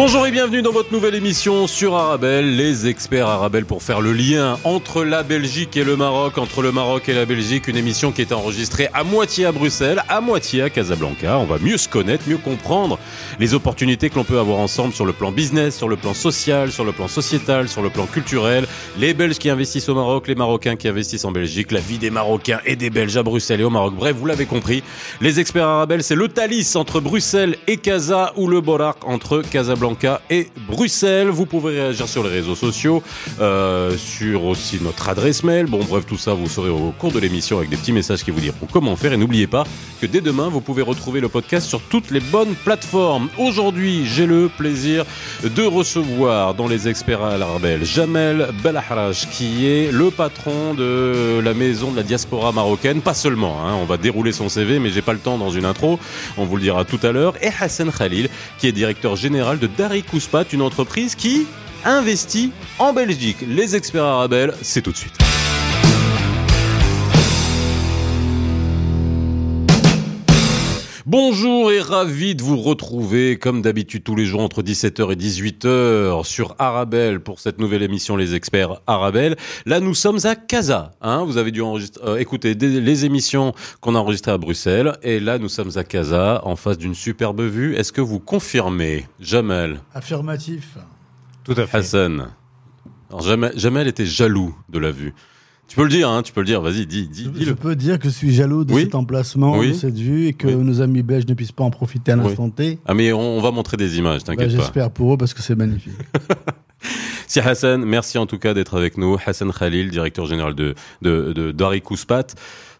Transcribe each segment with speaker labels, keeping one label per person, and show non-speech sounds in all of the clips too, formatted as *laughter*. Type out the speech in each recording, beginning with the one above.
Speaker 1: Bonjour et bienvenue dans votre nouvelle émission sur Arabelle, les experts Arabelle pour faire le lien entre la Belgique et le Maroc, entre le Maroc et la Belgique, une émission qui est enregistrée à moitié à Bruxelles, à moitié à Casablanca. On va mieux se connaître, mieux comprendre les opportunités que l'on peut avoir ensemble sur le plan business, sur le plan social, sur le plan sociétal, sur le plan culturel, les Belges qui investissent au Maroc, les Marocains qui investissent en Belgique, la vie des Marocains et des Belges à Bruxelles et au Maroc. Bref, vous l'avez compris, les experts Arabelle, c'est le Thalys entre Bruxelles et Casa ou le Borac entre Casablanca et Bruxelles. Vous pouvez réagir sur les réseaux sociaux, euh, sur aussi notre adresse mail. Bon, bref, tout ça, vous saurez au cours de l'émission avec des petits messages qui vous diront comment faire. Et n'oubliez pas que dès demain, vous pouvez retrouver le podcast sur toutes les bonnes plateformes. Aujourd'hui, j'ai le plaisir de recevoir dans les experts à l'Arbel Jamel Belahraj, qui est le patron de la maison de la diaspora marocaine. Pas seulement, hein, on va dérouler son CV, mais j'ai pas le temps dans une intro. On vous le dira tout à l'heure. Et Hassan Khalil, qui est directeur général de Dari Kouspat, une entreprise qui investit en Belgique. Les experts Arabel, c'est tout de suite. Bonjour et ravi de vous retrouver comme d'habitude tous les jours entre 17h et 18h sur Arabelle pour cette nouvelle émission Les Experts Arabelle. Là nous sommes à Casa, hein, vous avez dû euh, écouter les émissions qu'on a enregistrées à Bruxelles et là nous sommes à Casa en face d'une superbe vue. Est-ce que vous confirmez Jamel?
Speaker 2: Affirmatif.
Speaker 1: Tout à fait. Hassan. Alors, Jamel, Jamel était jaloux de la vue. Tu peux le dire, hein, tu peux le dire, vas-y, dis, dis,
Speaker 2: Je peux dire que je suis jaloux de cet emplacement, de cette vue, et que nos amis belges ne puissent pas en profiter à l'instant T.
Speaker 1: Ah mais on, va montrer des images, t'inquiète
Speaker 2: bah, pas. J'espère pour eux parce que c'est magnifique. *laughs*
Speaker 1: Si Hassan, merci en tout cas d'être avec nous. Hassan Khalil, directeur général de, de, de.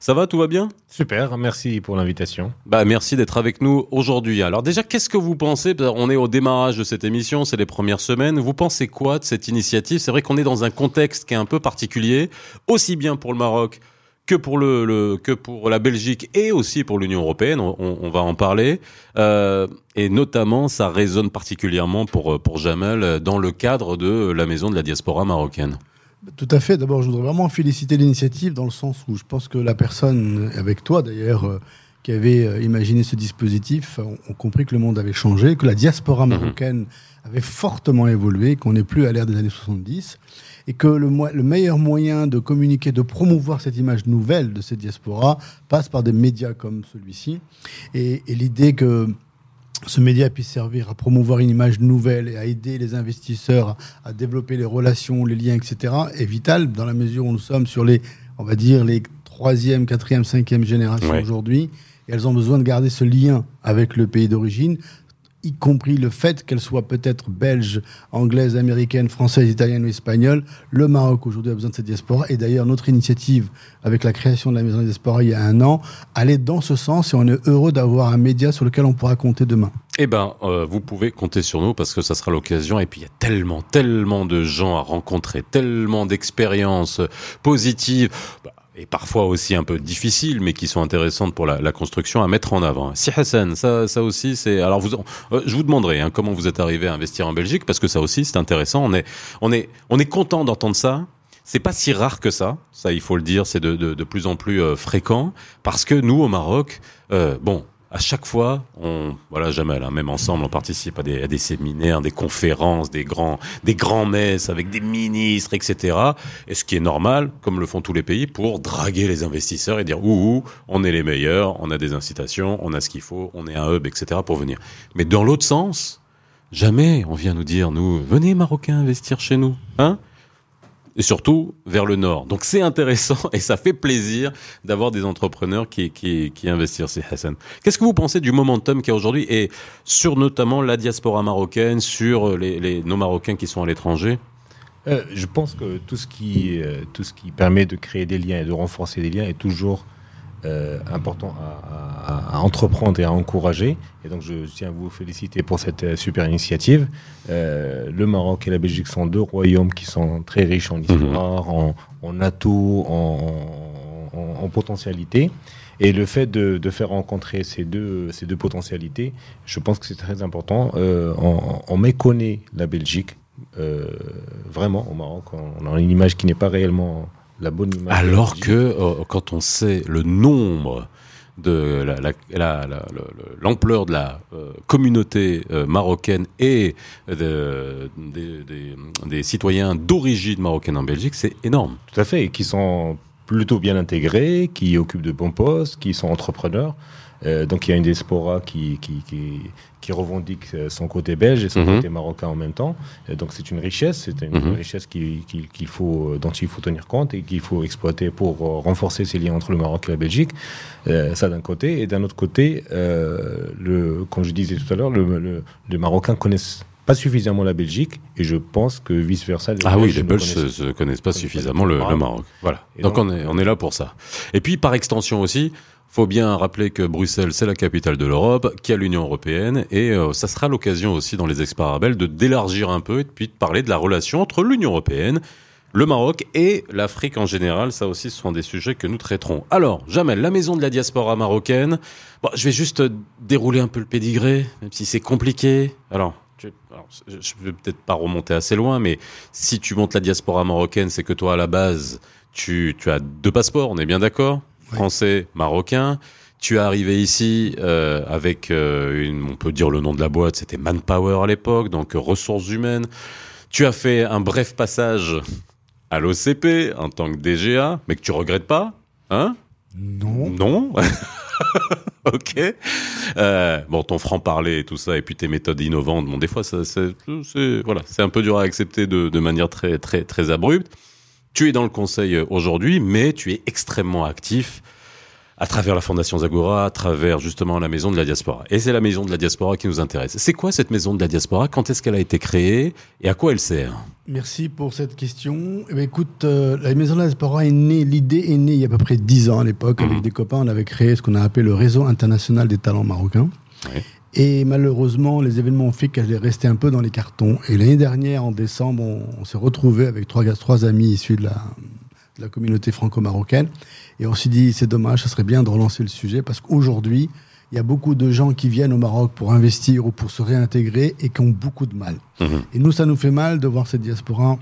Speaker 1: Ça va, tout va bien?
Speaker 3: Super, merci pour l'invitation.
Speaker 1: Bah merci d'être avec nous aujourd'hui. Alors déjà, qu'est-ce que vous pensez? On est au démarrage de cette émission, c'est les premières semaines. Vous pensez quoi de cette initiative? C'est vrai qu'on est dans un contexte qui est un peu particulier, aussi bien pour le Maroc que pour le, que pour la Belgique et aussi pour l'Union européenne. On, va en parler euh, et notamment ça résonne particulièrement pour pour Jamel dans le cadre de la maison de la diaspora marocaine.
Speaker 2: Tout à fait. D'abord, je voudrais vraiment féliciter l'initiative dans le sens où je pense que la personne, avec toi d'ailleurs, euh, qui avait euh, imaginé ce dispositif, ont, compris que le monde avait changé, que la diaspora mhm. marocaine avait fortement évolué, qu'on n'est plus à l'ère des années 70, et que le, le, meilleur moyen de communiquer, de promouvoir cette image nouvelle de cette diaspora passe par des médias comme celui-ci. Et, et l'idée que ce média puisse servir à promouvoir une image nouvelle et à aider les investisseurs à, développer les relations, les liens, etc., est vital dans la mesure où nous sommes sur les, on va dire, les troisième, quatrième, cinquième génération aujourd'hui. Et elles ont besoin de garder ce lien avec le pays d'origine y compris le fait qu'elle soit peut-être belge, anglaise, américaine, française, italienne ou espagnole. Le Maroc aujourd'hui a besoin de cette diaspora. Et d'ailleurs, notre initiative avec la création de la Maison des Diaspora il y a un an allait dans ce sens et on est heureux d'avoir un média sur lequel on pourra compter demain.
Speaker 1: Eh ben, euh, vous pouvez compter sur nous parce que ça sera l'occasion. Et puis, il y a tellement, tellement de gens à rencontrer, tellement d'expériences positives. Bah, et parfois aussi un peu difficiles, mais qui sont intéressantes pour la, la construction à mettre en avant. Si Hassan, ça, ça aussi, c'est. Alors, vous, euh, je vous demanderai hein, comment vous êtes arrivé à investir en Belgique, parce que ça aussi, c'est intéressant. On est, on est, on est content d'entendre ça. C'est pas si rare que ça, ça il faut le dire, c'est de, de, de, plus en plus euh, fréquent, parce que nous au Maroc, euh, bon, à chaque fois, on, voilà, Jamel, hein, même ensemble, on participe à des, à des, séminaires, des conférences, des grands, des grands messes avec des ministres, etc. Et ce qui est normal, comme le font tous les pays, pour draguer les investisseurs et dire, ouh, on est les meilleurs, on a des incitations, on a ce qu'il faut, on est un hub, etc. pour venir. Mais dans l'autre sens, jamais on vient nous dire, nous, venez Marocains investir chez nous, hein? Et surtout vers le nord. Donc c'est intéressant *laughs* et ça fait plaisir d'avoir des entrepreneurs qui, qui, qui investissent, Hassan. Qu'est-ce que vous pensez du momentum qu'il y a aujourd'hui et sur notamment la diaspora marocaine, sur les, les nos Marocains qui sont à l'étranger?
Speaker 3: Euh, Je pense que tout ce, qui, euh, tout ce qui permet de créer des liens et de renforcer des liens est toujours euh, important à, entreprendre et à encourager. Et donc, je tiens à vous féliciter pour cette euh, super initiative. Euh, le Maroc et la Belgique sont deux royaumes qui sont très riches en histoire, mhm. en, atouts, en, potentialités. Et le fait de, faire rencontrer ces deux, ces deux potentialités, je pense que c'est très important. on, méconnaît la Belgique, vraiment, au Maroc. On a une image qui n'est pas réellement la bonne image.
Speaker 1: Alors que euh, quand on sait le nombre de la- la- la- l'ampleur de la euh, communauté euh, marocaine et de- des, citoyens d'origine marocaine en Belgique, c'est énorme.
Speaker 3: Tout à fait, et qui sont plutôt bien intégrés, qui occupent de bons postes, qui sont entrepreneurs. Euh, donc il y a une diaspora qui, qui, qui, qui revendique euh, son côté belge et son
Speaker 1: Mhm.
Speaker 3: côté marocain en même temps. Et donc c'est une richesse, c'est une
Speaker 1: Mhm.
Speaker 3: richesse qui, faut, dont il faut tenir compte et qu'il faut exploiter pour euh, renforcer ces liens entre le Maroc et la Belgique. Euh, ça d'un côté. Et d'un autre côté, euh, le, comme je disais tout à l'heure, le, le- les Marocains connaissent pas suffisamment la Belgique et je pense que vice-versa. les
Speaker 1: Ah oui,
Speaker 3: Belges
Speaker 1: les
Speaker 3: ne
Speaker 1: Belges
Speaker 3: connaissent
Speaker 1: se connaissent pas
Speaker 3: connaissent
Speaker 1: suffisamment
Speaker 3: pas
Speaker 1: le,
Speaker 3: Maroc.
Speaker 1: Maroc. Voilà. Donc,
Speaker 3: donc-
Speaker 1: on, est, on est là pour ça. Et puis par extension aussi, faut bien rappeler que Bruxelles c'est la capitale de l'Europe, qu'il y a l'Union européenne et euh, ça sera l'occasion aussi dans les experts arabes de d'élargir un peu et puis de parler de la relation entre l'Union européenne, le Maroc et l'Afrique en général. Ça aussi, ce sont des sujets que nous traiterons. Alors, Jamel, la maison de la diaspora marocaine. Je vais juste euh, dérouler un peu le pédigré, même si c'est compliqué. Alors. je je vais peut-être pas remonter assez loin, mais si tu montes la diaspora marocaine, c'est que toi, à la base, tu, tu as deux passeports, on est bien d'accord? Français, marocain. Tu es arrivé ici euh, avec, euh, une, on peut dire le nom de la boîte, c'était Manpower à l'époque, donc euh, ressources humaines. Tu as fait un bref passage à l'OCP en tant que DGA, mais que tu regrettes pas, hein?
Speaker 2: Non.
Speaker 1: Non? *laughs* ok. Euh, bon, ton franc-parler et tout ça, et puis tes méthodes innovantes, bon, des fois, ça, c'est, c'est- voilà, c'est un peu dur à accepter de, de manière très, très, très abrupte. Tu es dans le conseil euh, aujourd'hui, mais tu es extrêmement actif à travers la Fondation Zagora, à travers justement la Maison de la Diaspora. Et c'est la Maison de la Diaspora qui nous intéresse. C'est quoi cette Maison de la Diaspora? Quand est-ce qu'elle a été créée? Et à quoi elle sert?
Speaker 2: Merci pour cette question. Eh bien, écoute, euh, la Maison de la Diaspora est née, l'idée est née il y a à peu près 10 ans à l'époque.
Speaker 1: Mhm.
Speaker 2: Avec des copains, on avait créé ce qu'on a appelé le Réseau international des talents marocains.
Speaker 1: Ouais.
Speaker 2: Et malheureusement, les événements ont fait qu'elle est restée un peu dans les cartons. Et l'année dernière, en décembre, on, on s'est retrouvés avec trois, amis issus de la, de la communauté franco-marocaine. Et on s'est dit, c'est dommage, ça serait bien de relancer le sujet parce qu'aujourd'hui, il y a beaucoup de gens qui viennent au Maroc pour investir ou pour se réintégrer et qui ont beaucoup de mal.
Speaker 1: Mhm.
Speaker 2: Et nous, ça nous fait mal de voir cette diaspora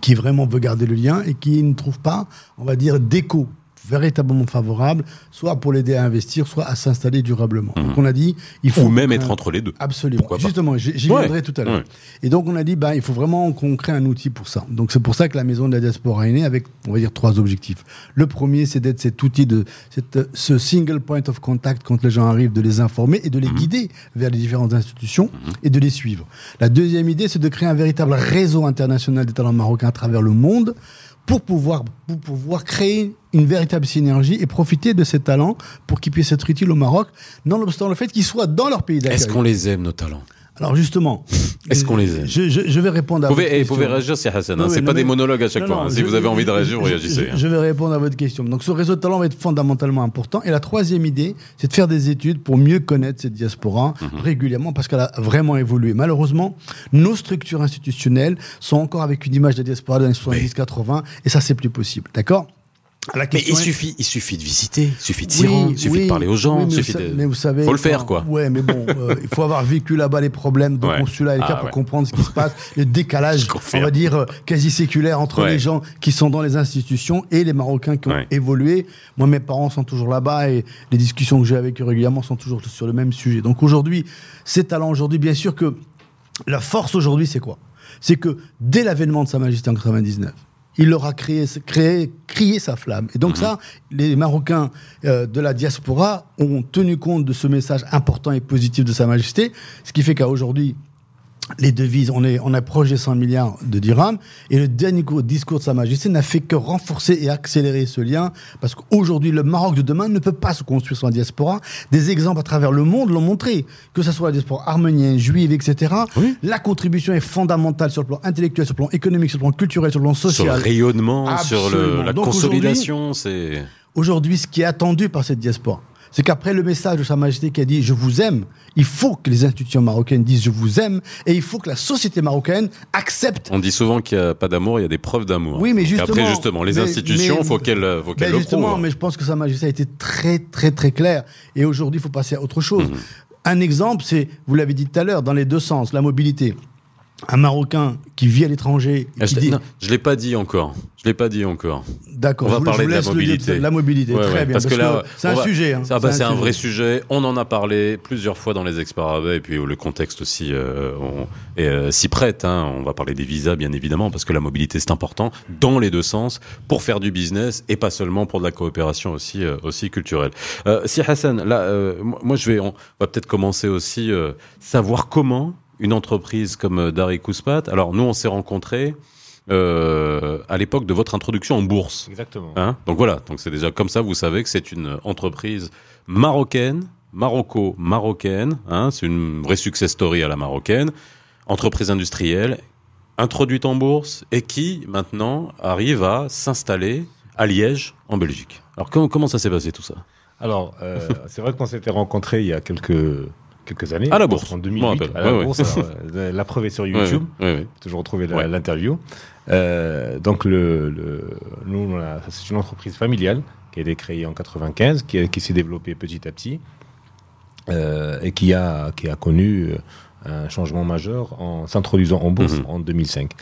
Speaker 2: qui vraiment veut garder le lien et qui ne trouve pas, on va dire, d'écho véritablement favorable, soit pour l'aider à investir, soit à s'installer durablement.
Speaker 1: Mhm.
Speaker 2: Donc on a dit, il faut
Speaker 1: Ou même être entre les deux.
Speaker 2: Absolument.
Speaker 1: Pourquoi
Speaker 2: Justement, j'y
Speaker 1: Ouais.
Speaker 2: viendrai tout à l'heure.
Speaker 1: Ouais.
Speaker 2: Et donc, on a dit, bah, il faut vraiment qu'on crée un outil pour ça. Donc, c'est pour ça que la Maison de la Diaspora est née avec, on va dire, trois objectifs. Le premier, c'est d'être cet outil de, cette- ce single point of contact quand les gens arrivent, de les informer et de les guider vers les différentes institutions et de les suivre. La deuxième idée, c'est de créer un véritable réseau international des talents marocains à travers le monde pour pouvoir, pour pouvoir créer une véritable synergie et profiter de ces talents pour qu'ils puissent être utiles au Maroc, nonobstant le fait qu'ils soient dans leur pays d'accueil.
Speaker 1: Est-ce qu'on les aime, nos talents?
Speaker 2: Alors justement,
Speaker 1: Est-ce qu'on les aime
Speaker 2: je, je- je vais répondre à
Speaker 1: Vous pouvez,
Speaker 2: votre
Speaker 1: eh, vous
Speaker 2: question.
Speaker 1: pouvez réagir, c'est Hassan. hein.
Speaker 2: Oui,
Speaker 1: c'est
Speaker 2: oui,
Speaker 1: pas des monologues à chaque
Speaker 2: Non,
Speaker 1: fois.
Speaker 2: non,
Speaker 1: hein. Si vous avez envie de réagir, vous réagissez.
Speaker 2: Je,
Speaker 1: hein.
Speaker 2: je vais répondre à votre question. Donc ce réseau de talent va être fondamentalement important. Et la troisième idée, c'est de faire des études pour mieux connaître cette diaspora
Speaker 1: Mhm.
Speaker 2: régulièrement parce qu'elle a vraiment évolué. Malheureusement, nos structures institutionnelles sont encore avec une image de la diaspora années 70-80 et ça, c'est plus possible. D'accord? La
Speaker 1: Mais il
Speaker 2: est-
Speaker 1: suffit, il suffit de visiter, il suffit de s'y
Speaker 2: Oui,
Speaker 1: rendre, il suffit
Speaker 2: oui,
Speaker 1: de parler aux gens,
Speaker 2: oui,
Speaker 1: il suffit
Speaker 2: vous,
Speaker 1: de...
Speaker 2: mais vous savez,
Speaker 1: Faut le faire, quoi.
Speaker 2: Ouais, mais bon, *laughs* euh, il faut avoir vécu là-bas les problèmes de
Speaker 1: Ouais.
Speaker 2: consulat et
Speaker 1: Ah,
Speaker 2: cas pour
Speaker 1: ouais.
Speaker 2: comprendre ce qui se passe, le décalage, *laughs* on va dire, euh, quasi séculaire entre
Speaker 1: Ouais.
Speaker 2: les gens qui sont dans les institutions et les Marocains qui ont évolué. Moi, mes parents sont toujours là-bas et les discussions que j'ai avec eux régulièrement sont toujours sur le même sujet. Donc aujourd'hui, ces talents aujourd'hui, bien sûr que la force aujourd'hui, c'est quoi? C'est que dès l'avènement de Sa Majesté en 99, il leur a créé, créé, crié sa flamme. Et donc ça, les Marocains euh, de la diaspora ont tenu compte de ce message important et positif de Sa Majesté, ce qui fait qu'aujourd'hui, les devises, on est, on des 100 milliards de dirhams, et le dernier co- discours de Sa Majesté n'a fait que renforcer et accélérer ce lien, parce qu'aujourd'hui, le Maroc de demain ne peut pas se construire sans la diaspora. Des exemples à travers le monde l'ont montré, que ce soit la diaspora arménienne, juive, etc.
Speaker 1: Oui.
Speaker 2: La contribution est fondamentale sur le plan intellectuel, sur le plan économique, sur le plan culturel, sur le plan
Speaker 1: Sur le
Speaker 2: social.
Speaker 1: rayonnement, sur le, la
Speaker 2: Donc
Speaker 1: consolidation, c'est...
Speaker 2: Aujourd'hui, ce qui est attendu par cette diaspora, c'est qu'après le message de Sa Majesté qui a dit Je vous aime, il faut que les institutions marocaines disent Je vous aime, et il faut que la société marocaine accepte.
Speaker 1: On dit souvent qu'il n'y a pas d'amour, il y a des preuves d'amour.
Speaker 2: Oui, mais justement.
Speaker 1: Après, justement, les
Speaker 2: mais-
Speaker 1: institutions,
Speaker 2: mais-
Speaker 1: faut qu'elles faut
Speaker 2: Ben
Speaker 1: qu'elles le
Speaker 2: justement,
Speaker 1: prouvent.
Speaker 2: mais je pense que Sa Majesté a été très, très, très clair. Et aujourd'hui, il faut passer à autre chose.
Speaker 1: Mhm.
Speaker 2: Un exemple, c'est, vous l'avez dit tout à l'heure, dans les deux sens, la mobilité. Un Marocain qui vit à l'étranger,
Speaker 1: Ah, je
Speaker 2: dit,
Speaker 1: je l'ai pas dit encore. Je l'ai pas dit encore.
Speaker 2: d'accord,
Speaker 1: on va
Speaker 2: vous-
Speaker 1: parler de la mobilité.
Speaker 2: la mobilité,
Speaker 1: Ouais,
Speaker 2: très
Speaker 1: ouais,
Speaker 2: bien.
Speaker 1: parce que là,
Speaker 2: c'est un
Speaker 1: va-
Speaker 2: sujet. hein,
Speaker 1: bah, c'est un vrai sujet. On en a parlé plusieurs fois dans les experts et puis le contexte aussi euh, euh, s'y prête. Hein. On va parler des visas, bien évidemment, parce que la mobilité c'est important dans les deux sens pour faire du business et pas seulement pour de la coopération aussi, euh, aussi culturelle. Si Hassan, là, moi je vais, on va peut-être commencer aussi savoir comment une entreprise comme euh, Dari Kouspat. Alors nous, on s'est rencontrés. euh, à l'époque de votre introduction en bourse.
Speaker 3: Exactement.
Speaker 1: Hein? Donc voilà, donc c'est déjà comme ça, vous savez que c'est une entreprise marocaine, maroco-marocaine, hein, c'est une vraie success story à la marocaine, entreprise industrielle, introduite en bourse et qui maintenant arrive à s'installer à Liège, en Belgique. Alors comment, comment ça s'est passé tout ça?
Speaker 3: Alors, euh, *laughs* c'est vrai qu'on s'était rencontrés il y a quelques, quelques années.
Speaker 1: À la
Speaker 3: Je pense
Speaker 1: bourse,
Speaker 3: En
Speaker 1: je
Speaker 3: 2008.
Speaker 1: m'en rappelle.
Speaker 3: À la
Speaker 1: Ouais, ouais.
Speaker 3: bourse. alors, *laughs* euh, la preuve est sur YouTube.
Speaker 1: ouais,
Speaker 3: toujours retrouver la- l'interview. Euh, donc, le, le- nous, c'est une entreprise familiale qui a été créée en 95, qui, qui s'est développée petit à petit euh, et qui a, qui a connu un changement majeur en s'introduisant en bourse
Speaker 1: Mhm.
Speaker 3: en 2005.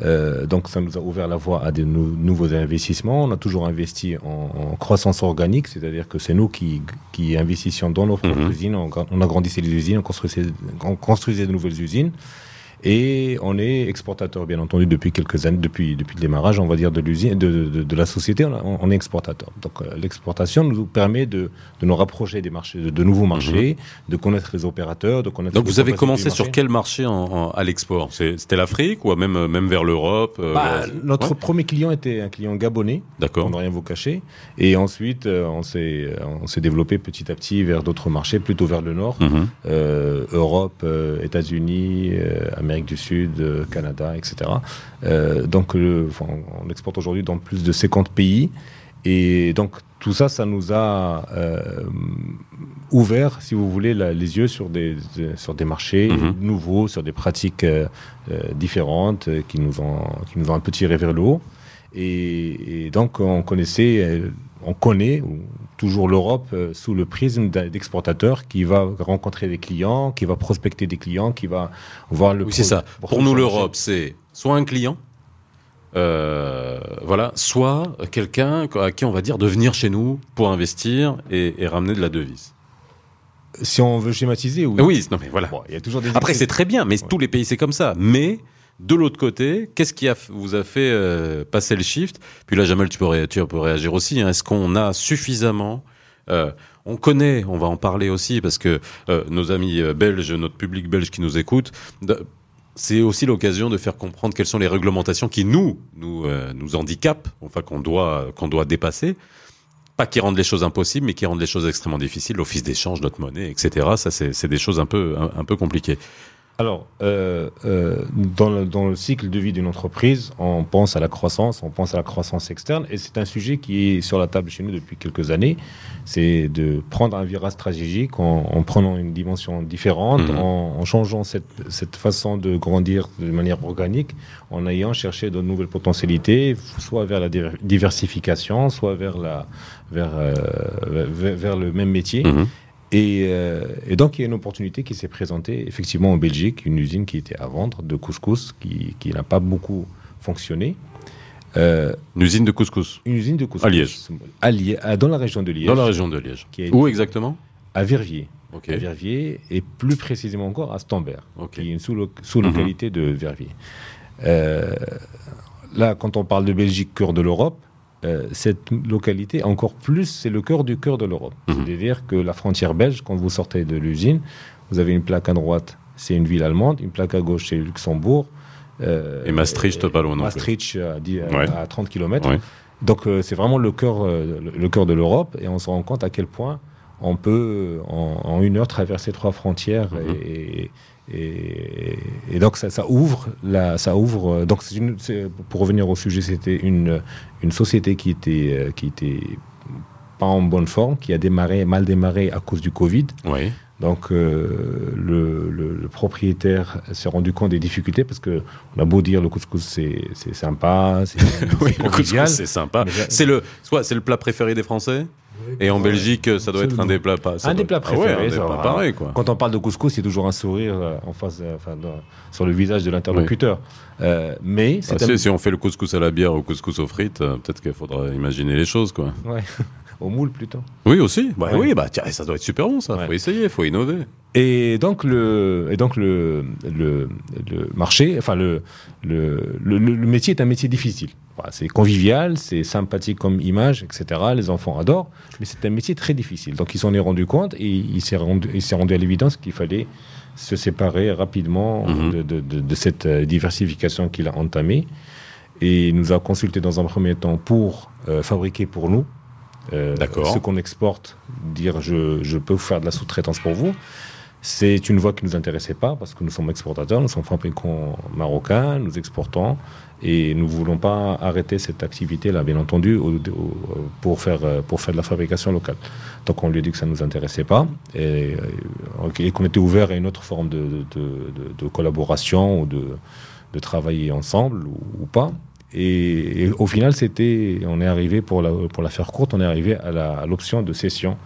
Speaker 3: Euh, donc, ça nous a ouvert la voie à de nou- nouveaux investissements. On a toujours investi en, en croissance organique, c'est-à-dire que c'est nous qui, qui investissions dans nos propres
Speaker 1: Mhm.
Speaker 3: usines. On, on agrandissait les usines, on construisait, on construisait de nouvelles usines. Et on est exportateur, bien entendu, depuis quelques années, depuis, depuis le démarrage, on va dire, de l'usine, de, de, de la société, on, on est exportateur. Donc euh, l'exportation nous permet de, de nous rapprocher des marchés, de, nouveaux marchés, de connaître les opérateurs, de connaître.
Speaker 1: Donc
Speaker 3: les
Speaker 1: vous avez commencé sur quel marché en- en- à l'export? C'était l'Afrique ou même, même vers l'Europe euh,
Speaker 3: Bah, Notre
Speaker 1: Ouais,
Speaker 3: premier client était un client gabonais,
Speaker 1: D'accord.
Speaker 3: ne rien vous cacher. Et ensuite, euh, on s'est on s'est développé petit à petit vers d'autres marchés, plutôt vers le nord.
Speaker 1: Mhm.
Speaker 3: euh, Europe, euh, États-Unis, euh, Amérique du Sud, euh, Canada, etc. Euh, donc, le- on exporte aujourd'hui dans plus de 50 pays. Et donc, tout ça, ça nous a euh, ouvert, si vous voulez, la- les yeux sur des, de- sur des marchés
Speaker 1: Mhm.
Speaker 3: nouveaux, sur des pratiques différentes qui, nous ont, qui nous ont un peu tiré vers le haut. Et, et donc, on connaissait, on connaît ou- toujours l'Europe euh, sous le prisme d'exportateur qui va rencontrer des clients, qui va prospecter des clients, qui va voir le.
Speaker 1: Oui, c'est ça.
Speaker 3: pour
Speaker 1: nous, l'Europe, c'est soit un client, euh, voilà, soit quelqu'un à qui on va dire de venir chez nous pour investir et, et ramener de la devise.
Speaker 3: Si on veut schématiser, oui.
Speaker 1: Oui, non mais voilà.
Speaker 3: Bon, y a toujours des.
Speaker 1: Après, c'est très bien, mais
Speaker 3: Ouais.
Speaker 1: tous les pays, c'est comme ça. Mais de l'autre côté, qu'est-ce qui vous a fait euh, passer le shift? Puis là, Jamel, tu peux, réagir aussi. hein. Est-ce qu'on a suffisamment euh, on connaît, on va en parler aussi parce que euh, nos amis belges, notre public belge qui nous écoute, c'est aussi l'occasion de faire comprendre quelles sont les réglementations qui nous nous nous handicapent, enfin qu'on doit qu'on doit dépasser. Pas qui rendent les choses impossibles, mais qui rendent les choses extrêmement difficiles. L'office d'échange, notre monnaie, etc. Ça, c'est des choses un peu un peu compliquées.
Speaker 3: Alors, euh, euh, dans, le, dans le cycle de vie d'une entreprise, on pense à la croissance, on pense à la croissance externe, et c'est un sujet qui est sur la table chez nous depuis quelques années. C'est de prendre un virage stratégique en, en prenant une dimension différente,
Speaker 1: Mhm.
Speaker 3: en, en changeant cette, cette façon de grandir de manière organique, en ayant cherché de nouvelles potentialités, soit vers la diver- diversification, soit vers, la, vers, euh, vers, vers le même métier.
Speaker 1: Mhm.
Speaker 3: Et, euh, et donc, il y a une opportunité qui s'est présentée effectivement en Belgique, une usine qui était à vendre de couscous, qui, qui n'a pas beaucoup fonctionné. Euh,
Speaker 1: Une usine de couscous
Speaker 3: une usine de couscous.
Speaker 1: À Liège.
Speaker 3: À Liège, dans la région de Liège.
Speaker 1: dans la région de Liège.
Speaker 3: Qui
Speaker 1: Où exactement?
Speaker 3: À Verviers.
Speaker 1: Ok.
Speaker 3: À Verviers, et plus précisément encore à Stambert, qui est une sous-lo- sous-localité de Verviers. Euh, là, quand on parle de Belgique, cœur de l'Europe, euh, cette localité, encore plus, c'est le cœur du cœur de l'Europe.
Speaker 1: Mhm.
Speaker 3: C'est-à-dire que la frontière belge, quand vous sortez de l'usine, vous avez une plaque à droite, c'est une ville allemande, une plaque à gauche, c'est Luxembourg. euh,
Speaker 1: Et Maastricht, pas loin non plus.
Speaker 3: Maastricht à,
Speaker 1: Ouais.
Speaker 3: à 30 km.
Speaker 1: Ouais.
Speaker 3: Donc euh, c'est vraiment le cœur, le, le cœur de l'Europe et on se rend compte à quel point on peut en, en une heure traverser trois frontières
Speaker 1: Mhm.
Speaker 3: et, et, et donc ça, ça ouvre la, ça ouvre euh, donc une, pour revenir au sujet c'était une une société qui était euh, qui était pas en bonne forme qui a démarré mal démarré à cause du Covid
Speaker 1: Oui.
Speaker 3: donc euh, le, le- le propriétaire s'est rendu compte des difficultés parce que on a beau dire le couscous c'est c'est sympa c'est *laughs*
Speaker 1: Oui, le couscous, c'est sympa. C'est le, soit c'est le plat préféré des Français? Et en Belgique, ça doit être un des plats pas. ça
Speaker 3: Un
Speaker 1: doit-
Speaker 3: des plats
Speaker 1: Ah
Speaker 3: préférés,
Speaker 1: un des plats pareil, quoi.
Speaker 3: Quand on parle de couscous, c'est toujours un sourire euh, en face, euh, enfin, sur le visage de l'interlocuteur. Euh, mais
Speaker 1: Ah,
Speaker 3: c'est
Speaker 1: si, on fait le couscous à la bière ou couscous aux frites, euh, peut-être qu'il faudra imaginer les choses, quoi.
Speaker 3: ouais, au moule plutôt.
Speaker 1: Oui, aussi. Bah,
Speaker 3: Ouais.
Speaker 1: Oui, bah tiens, ça doit être super bon, ça.
Speaker 3: Ouais.
Speaker 1: Faut essayer, faut innover.
Speaker 3: Et donc le, et donc le, le, le marché, enfin le, le, le, métier est un métier difficile. C'est convivial, c'est sympathique comme image, etc. Les enfants adorent, mais c'est un métier très difficile. Donc ils s'en est rendu compte et il s'est rendu, il s'est rendu à l'évidence qu'il fallait se séparer rapidement
Speaker 1: Mhm.
Speaker 3: de, de, de, de cette euh, diversification qu'il a entamée. Et il nous a consulté dans un premier temps pour euh, fabriquer pour nous. Ce qu'on exporte, dire je, je peux vous faire de la sous-traitance pour vous. C'est une voie qui ne nous intéressait pas parce que nous sommes exportateurs, nous sommes fabricants marocains, nous exportons et nous ne voulons pas arrêter cette activité-là, bien entendu, au- au- pour, faire, euh, pour faire de la fabrication locale. Donc on lui a dit que ça ne nous intéressait pas et, euh, et qu'on était ouvert à une autre forme de, de, de- de collaboration ou de, de travailler ensemble ou, ou pas. Et, au final, c'était, on est arrivé, pour la, pour la faire courte, on est arrivé à l'option de cession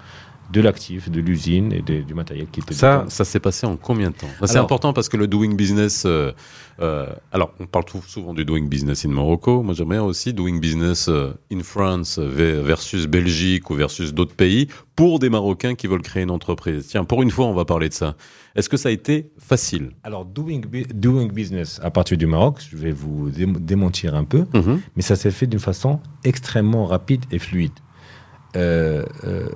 Speaker 3: de l'actif, de l'usine et de- du matériel qui était
Speaker 1: Ça, ça s'est passé en combien de temps? C'est important parce que le doing business. euh, euh, alors, on parle souvent du doing business in Morocco. Moi, j'aimerais aussi doing business euh, in France ve- versus Belgique ou versus d'autres pays pour des Marocains qui veulent créer une entreprise. Tiens, pour une fois, on va parler de ça. Est-ce que ça a été facile?
Speaker 3: Alors, doing, bu- doing business à partir du Maroc, je vais vous dé- démentir un peu, mais ça s'est fait d'une façon extrêmement rapide et fluide. Euh, euh,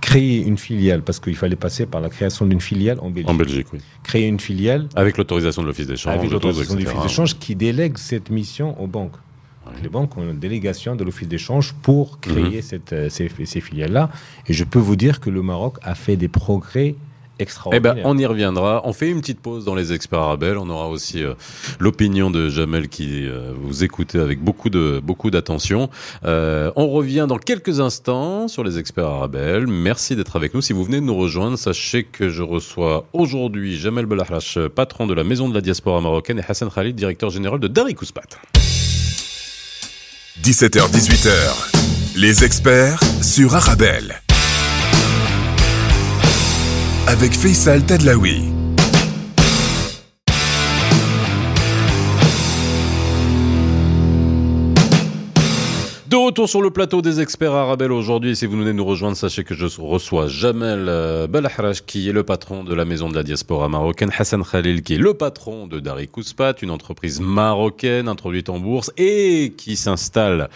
Speaker 3: créer une filiale, parce qu'il fallait passer par la création d'une filiale en Belgique.
Speaker 1: En Belgique, oui.
Speaker 3: Créer une filiale
Speaker 1: Avec l'autorisation de l'Office d'échange.
Speaker 3: avec
Speaker 1: de
Speaker 3: l'autorisation
Speaker 1: tout,
Speaker 3: du
Speaker 1: etc.
Speaker 3: office d'échange qui délègue cette mission aux banques. Les banques ont une délégation de l'office d'échange pour créer
Speaker 1: Mhm.
Speaker 3: cette, euh, ces, ces filiales-là. Et je peux vous dire que le Maroc a fait des progrès
Speaker 1: Eh ben, on y reviendra. On fait une petite pause dans les experts Arabelle. On aura aussi euh, l'opinion de Jamel qui euh, vous écoutez avec beaucoup de beaucoup d'attention. Euh, on revient dans quelques instants sur les experts Arabelle. Merci d'être avec nous. Si vous venez de nous rejoindre, sachez que je reçois aujourd'hui Jamel Belahrache, patron de la Maison de la Diaspora Marocaine, et Hassan Khalid, directeur général de Dari Kouspat.
Speaker 4: 17h-18h, les experts sur Arabelle. Avec Faisal Tadlaoui.
Speaker 1: De retour sur le plateau des experts Arabelle aujourd'hui. Si vous venez nous rejoindre, sachez que je reçois Jamel euh, Belahrache, qui est le patron de la Maison de la Diaspora marocaine, Hassan Khalil, qui est le patron de Dari Kouspat, une entreprise marocaine introduite en bourse et qui s'installe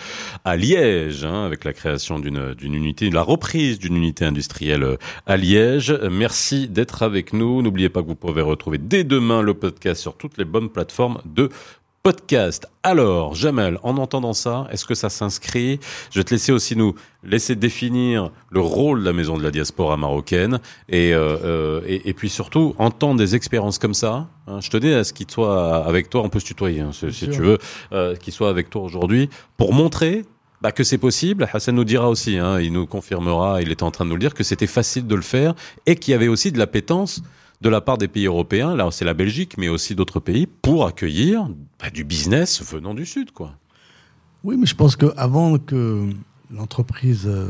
Speaker 1: à Liège, hein, avec la création d'une d'une unité, la reprise d'une unité industrielle euh, à Liège. Merci d'être avec nous. N'oubliez pas que vous pouvez retrouver dès demain le podcast sur toutes les bonnes plateformes de podcast. Alors, Jamel, en entendant ça, est-ce que ça s'inscrit? Je vais te laisser aussi nous laisser définir le rôle de la maison de la diaspora marocaine et, euh, euh, et, et puis surtout entendre des expériences comme ça. hein. je te dis à ce qu'il soit avec toi, on peut se tutoyer hein, si, tu veux, euh, qu'il soit avec toi aujourd'hui pour montrer bah, que c'est possible. Hassan nous dira aussi, hein, il nous confirmera, il était en train de nous le dire, que c'était facile de le faire et qu'il y avait aussi de l'appétence de la part des pays européens, là c'est la Belgique, mais aussi d'autres pays, pour accueillir bah, du business venant du Sud. quoi.
Speaker 2: Oui, mais je pense qu'avant que l'entreprise euh,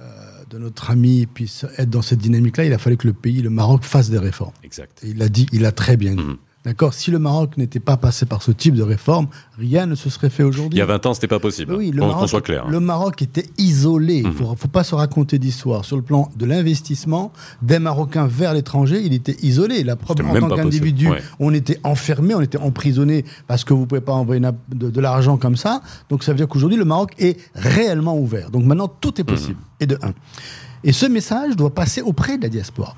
Speaker 2: euh, de notre ami puisse être dans cette dynamique-là, il a fallu que le pays, le Maroc, fasse des réformes.
Speaker 1: Exact.
Speaker 2: Et il l'a dit, il a très bien dit.
Speaker 1: Mhm.
Speaker 2: D'accord Si le Maroc n'était pas passé par ce type de réforme, rien ne se serait fait aujourd'hui.
Speaker 1: Il y a 20 ans, c'était pas possible.
Speaker 2: Oui, le Maroc,
Speaker 1: qu'on soit clair. hein.
Speaker 2: le Maroc était isolé. Il
Speaker 1: Mhm.
Speaker 2: ne faut, faut pas se raconter d'histoire. Sur le plan de l'investissement, des Marocains vers l'étranger, il était isolé. La preuve, en tant qu'individu,
Speaker 1: possible, ouais.
Speaker 2: on était enfermé, on était emprisonné parce que vous ne pouvez pas envoyer de, de l'argent comme ça. Donc ça veut dire qu'aujourd'hui, le Maroc est réellement ouvert. Donc maintenant, tout est possible.
Speaker 1: Mhm.
Speaker 2: Et de un. Et ce message doit passer auprès de la diaspora.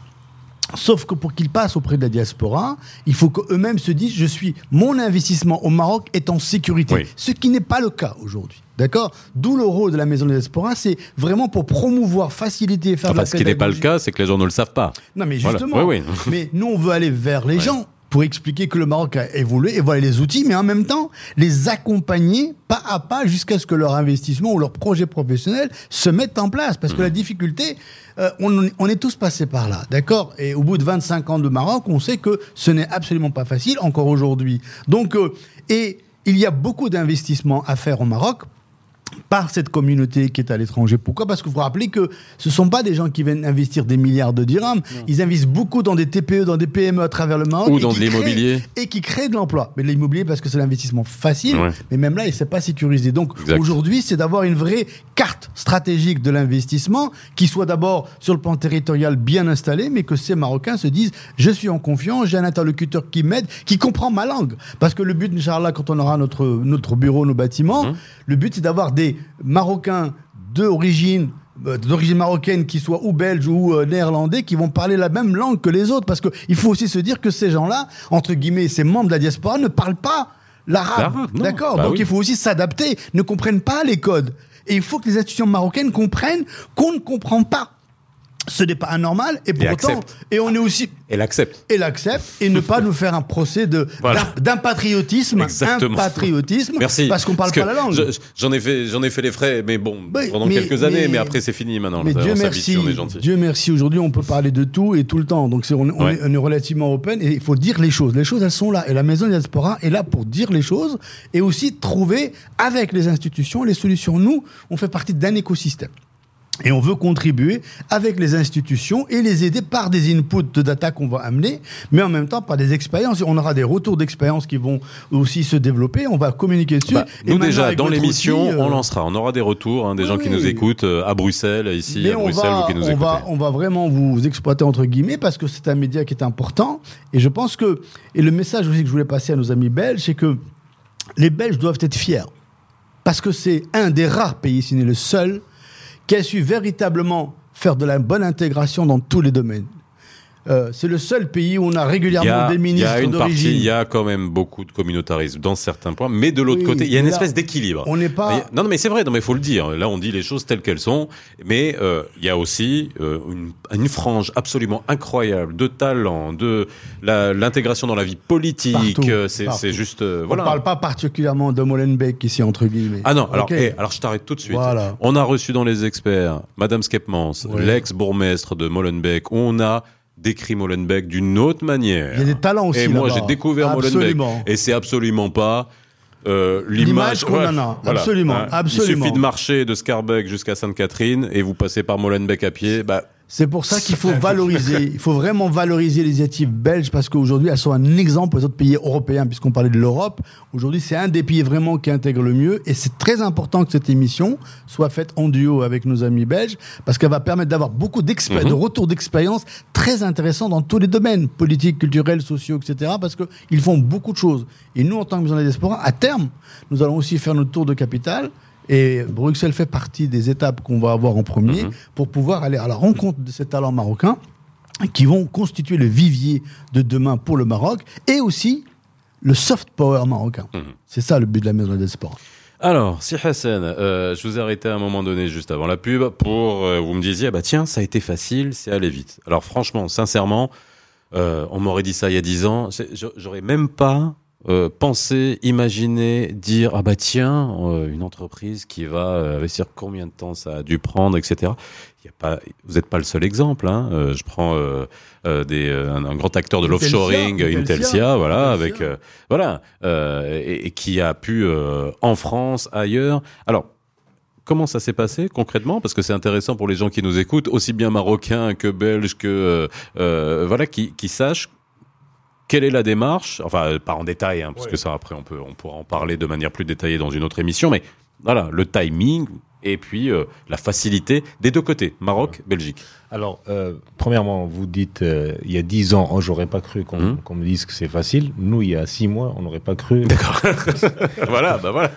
Speaker 2: Sauf que pour qu'il passe auprès de la diaspora, il faut qu'eux-mêmes se disent je suis mon investissement au Maroc est en sécurité,
Speaker 1: Oui.
Speaker 2: ce qui n'est pas le cas aujourd'hui. D'accord? D'où le rôle de la maison de la diaspora, c'est vraiment pour promouvoir, faciliter et faire de
Speaker 1: Enfin,
Speaker 2: la
Speaker 1: ce qui n'est pas le cas, c'est que les gens ne le savent pas.
Speaker 2: Non mais
Speaker 1: Voilà.
Speaker 2: justement.
Speaker 1: Oui, oui.
Speaker 2: mais nous on veut aller vers les
Speaker 1: Ouais.
Speaker 2: gens pour expliquer que le Maroc a évolué et voilà les outils, mais en même temps les accompagner pas à pas jusqu'à ce que leur investissement ou leur projet professionnel se mette en place. Parce que
Speaker 1: Mmh.
Speaker 2: la difficulté, euh, on, on est tous passés par là, d'accord? Et au bout de 25 ans de Maroc, on sait que ce n'est absolument pas facile encore aujourd'hui. Donc, euh, et il y a beaucoup d'investissements à faire au Maroc. Par cette communauté qui est à l'étranger. Pourquoi? Parce que vous vous rappelez que ce ne sont pas des gens qui viennent investir des milliards de dirhams. Ils investissent beaucoup dans des TPE, dans des PME à travers le Maroc.
Speaker 1: Ou dans de l'immobilier.
Speaker 2: Et qui créent de l'emploi. Mais l'immobilier, parce que c'est l'investissement facile,
Speaker 1: Ouais.
Speaker 2: mais même là, il ne s'est pas sécurisé. Donc aujourd'hui, c'est d'avoir une vraie carte stratégique de l'investissement qui soit d'abord sur le plan territorial bien installée, mais que ces Marocains se disent je suis en confiance, j'ai un interlocuteur qui m'aide, qui comprend ma langue. Parce que le but, Inch'Allah, quand on aura notre, notre bureau, nos bâtiments,
Speaker 1: Mhm.
Speaker 2: le but, c'est d'avoir des Marocains d'origine euh, d'origine marocaine qui soient ou belges ou euh, néerlandais qui vont parler la même langue que les autres. Parce qu'il faut aussi se dire que ces gens-là entre guillemets ces membres de la diaspora ne parlent pas l'arabe. D'accord?
Speaker 1: Bah
Speaker 2: donc
Speaker 1: oui.
Speaker 2: il faut aussi s'adapter. Ne comprennent pas les codes. Et il faut que les institutions marocaines comprennent qu'on ne comprend pas ce n'est pas anormal et pour
Speaker 1: Et
Speaker 2: autant et on est aussi
Speaker 1: Elle accepte.
Speaker 2: et l'accepte et ne pas nous faire un procès de
Speaker 1: Voilà.
Speaker 2: d'un- d'un patriotisme
Speaker 1: Exactement.
Speaker 2: un patriotisme
Speaker 1: Merci.
Speaker 2: parce qu'on parle pas la langue
Speaker 1: je- J'en ai fait, j'en ai fait les frais, mais bon, pendant
Speaker 2: mais-
Speaker 1: quelques années, mais, après c'est fini maintenant.
Speaker 2: Mais Dieu
Speaker 1: on
Speaker 2: merci,
Speaker 1: on est gentil.
Speaker 2: Dieu merci. Aujourd'hui, on peut parler de tout et tout le temps. Donc, c'est- on, on
Speaker 1: Ouais.
Speaker 2: est, on est relativement open et il faut dire les choses. Les choses, elles sont là. Et la Maison Diaspora est là pour dire les choses et aussi trouver avec les institutions les solutions. Nous, on fait partie d'un écosystème. Et on veut contribuer avec les institutions et les aider par des inputs de data qu'on va amener, mais en même temps par des expériences. On aura des retours d'expérience qui vont aussi se développer. On va communiquer dessus.
Speaker 1: Bah,
Speaker 2: Et
Speaker 1: nous
Speaker 2: maintenant,
Speaker 1: déjà, dans l'émission,
Speaker 2: outil, euh,
Speaker 1: on lancera. On aura des retours, hein, des
Speaker 2: oui,
Speaker 1: gens qui nous écoutent euh, à Bruxelles, ici
Speaker 2: Mais
Speaker 1: à
Speaker 2: on
Speaker 1: Bruxelles,
Speaker 2: va,
Speaker 1: vous qui nous
Speaker 2: on
Speaker 1: écoutez.
Speaker 2: va, on va vraiment vous exploiter entre guillemets parce que c'est un média qui est important. Et je pense que, et le message aussi que je voulais passer à nos amis belges, c'est que les Belges doivent être fiers. Parce que c'est un des rares pays, si ce n'est le seul, a su véritablement faire de la bonne intégration dans tous les domaines. Euh, c'est le seul pays où on a régulièrement
Speaker 1: a,
Speaker 2: des
Speaker 1: il y
Speaker 2: ministres
Speaker 1: a une partie, il
Speaker 2: d'origine.
Speaker 1: y a quand même beaucoup de communautarisme dans certains points, mais de l'autre
Speaker 2: Oui,
Speaker 1: côté, il y a une
Speaker 2: là,
Speaker 1: espèce d'équilibre.
Speaker 2: On n'est pas.
Speaker 1: Non, non, mais c'est vrai, non, mais il faut le dire. Là, on dit les choses telles qu'elles sont, mais euh, il y a aussi euh, une, une frange absolument incroyable de talent, de l'intégration dans la vie politique. C'est juste,
Speaker 2: On ne parle pas particulièrement de Molenbeek ici, entre guillemets.
Speaker 1: Ah non, alors, eh, alors je t'arrête tout de suite.
Speaker 2: Voilà.
Speaker 1: On a reçu dans les experts Madame Skepmans,
Speaker 2: Ouais.
Speaker 1: l'ex-bourgmestre de Molenbeek. On a décrit Molenbeek d'une autre manière.
Speaker 2: Il y a des talents aussi.
Speaker 1: Et moi, j'ai découvert Molenbeek. Et c'est absolument pas euh, l'image
Speaker 2: qu'on en a. Absolument, absolument.
Speaker 1: Il suffit de marcher de Scarbeck jusqu'à Sainte-Catherine et vous passez par Molenbeek à pied. Bah,
Speaker 2: C'est pour ça qu'il faut valoriser, il faut vraiment valoriser les initiatives belges parce qu'aujourd'hui elles sont un exemple aux autres pays européens puisqu'on parlait de l'Europe. Aujourd'hui c'est un des pays vraiment qui intègre le mieux et c'est très important que cette émission soit faite en duo avec nos amis belges parce qu'elle va permettre d'avoir beaucoup
Speaker 1: Mhm.
Speaker 2: de retours d'expérience très intéressants dans tous les domaines, politiques, culturels, sociaux, etc. parce qu'ils font beaucoup de choses. Et nous en tant que maison des diaspora, à terme, nous allons aussi faire notre tour de capitale. Et Bruxelles fait partie des étapes qu'on va avoir en premier
Speaker 1: Mhm.
Speaker 2: pour pouvoir aller à la rencontre de ces talents marocains qui vont constituer le vivier de demain pour le Maroc et aussi le soft power marocain.
Speaker 1: Mhm.
Speaker 2: C'est ça le but de la Maison des Sports.
Speaker 1: Alors, si Hassan, euh, je vous ai arrêté à un moment donné juste avant la pub pour euh, vous me disiez bah tiens ça a été facile, c'est allé vite. Alors franchement, sincèrement, euh, on m'aurait dit ça il y a dix ans, c'est- j'a- j'aurais même pas euh, pensé, imaginé, dire ah bah tiens euh, une entreprise qui va euh, investir combien de temps ça a dû prendre, etc. Il y a pas, vous n'êtes pas le seul exemple. Hein. Euh, je prends des, un, un grand acteur de l'offshoring,
Speaker 2: Intelsia,
Speaker 1: Intelsia, voilà,
Speaker 2: Intelsia.
Speaker 1: avec voilà, et, et qui a pu en France, ailleurs. Alors, comment ça s'est passé concrètement? Parce que c'est intéressant pour les gens qui nous écoutent, aussi bien marocains que belges, que euh, voilà, qui, qui sachent quelle est la démarche? Enfin, euh, pas en détail, hein, parce
Speaker 3: Ouais.
Speaker 1: que ça après on peut, on pourra en parler de manière plus détaillée dans une autre émission, mais voilà, le timing et puis euh, la facilité des deux côtés, Maroc, Belgique.
Speaker 3: Alors, euh, premièrement, vous dites, euh, il y a 10 ans, oh, j'aurais pas cru qu'on
Speaker 1: Mhm.
Speaker 3: qu'on me dise que c'est facile. Nous, il y a 6 mois, on n'aurait pas cru. *laughs*
Speaker 1: voilà, bah voilà.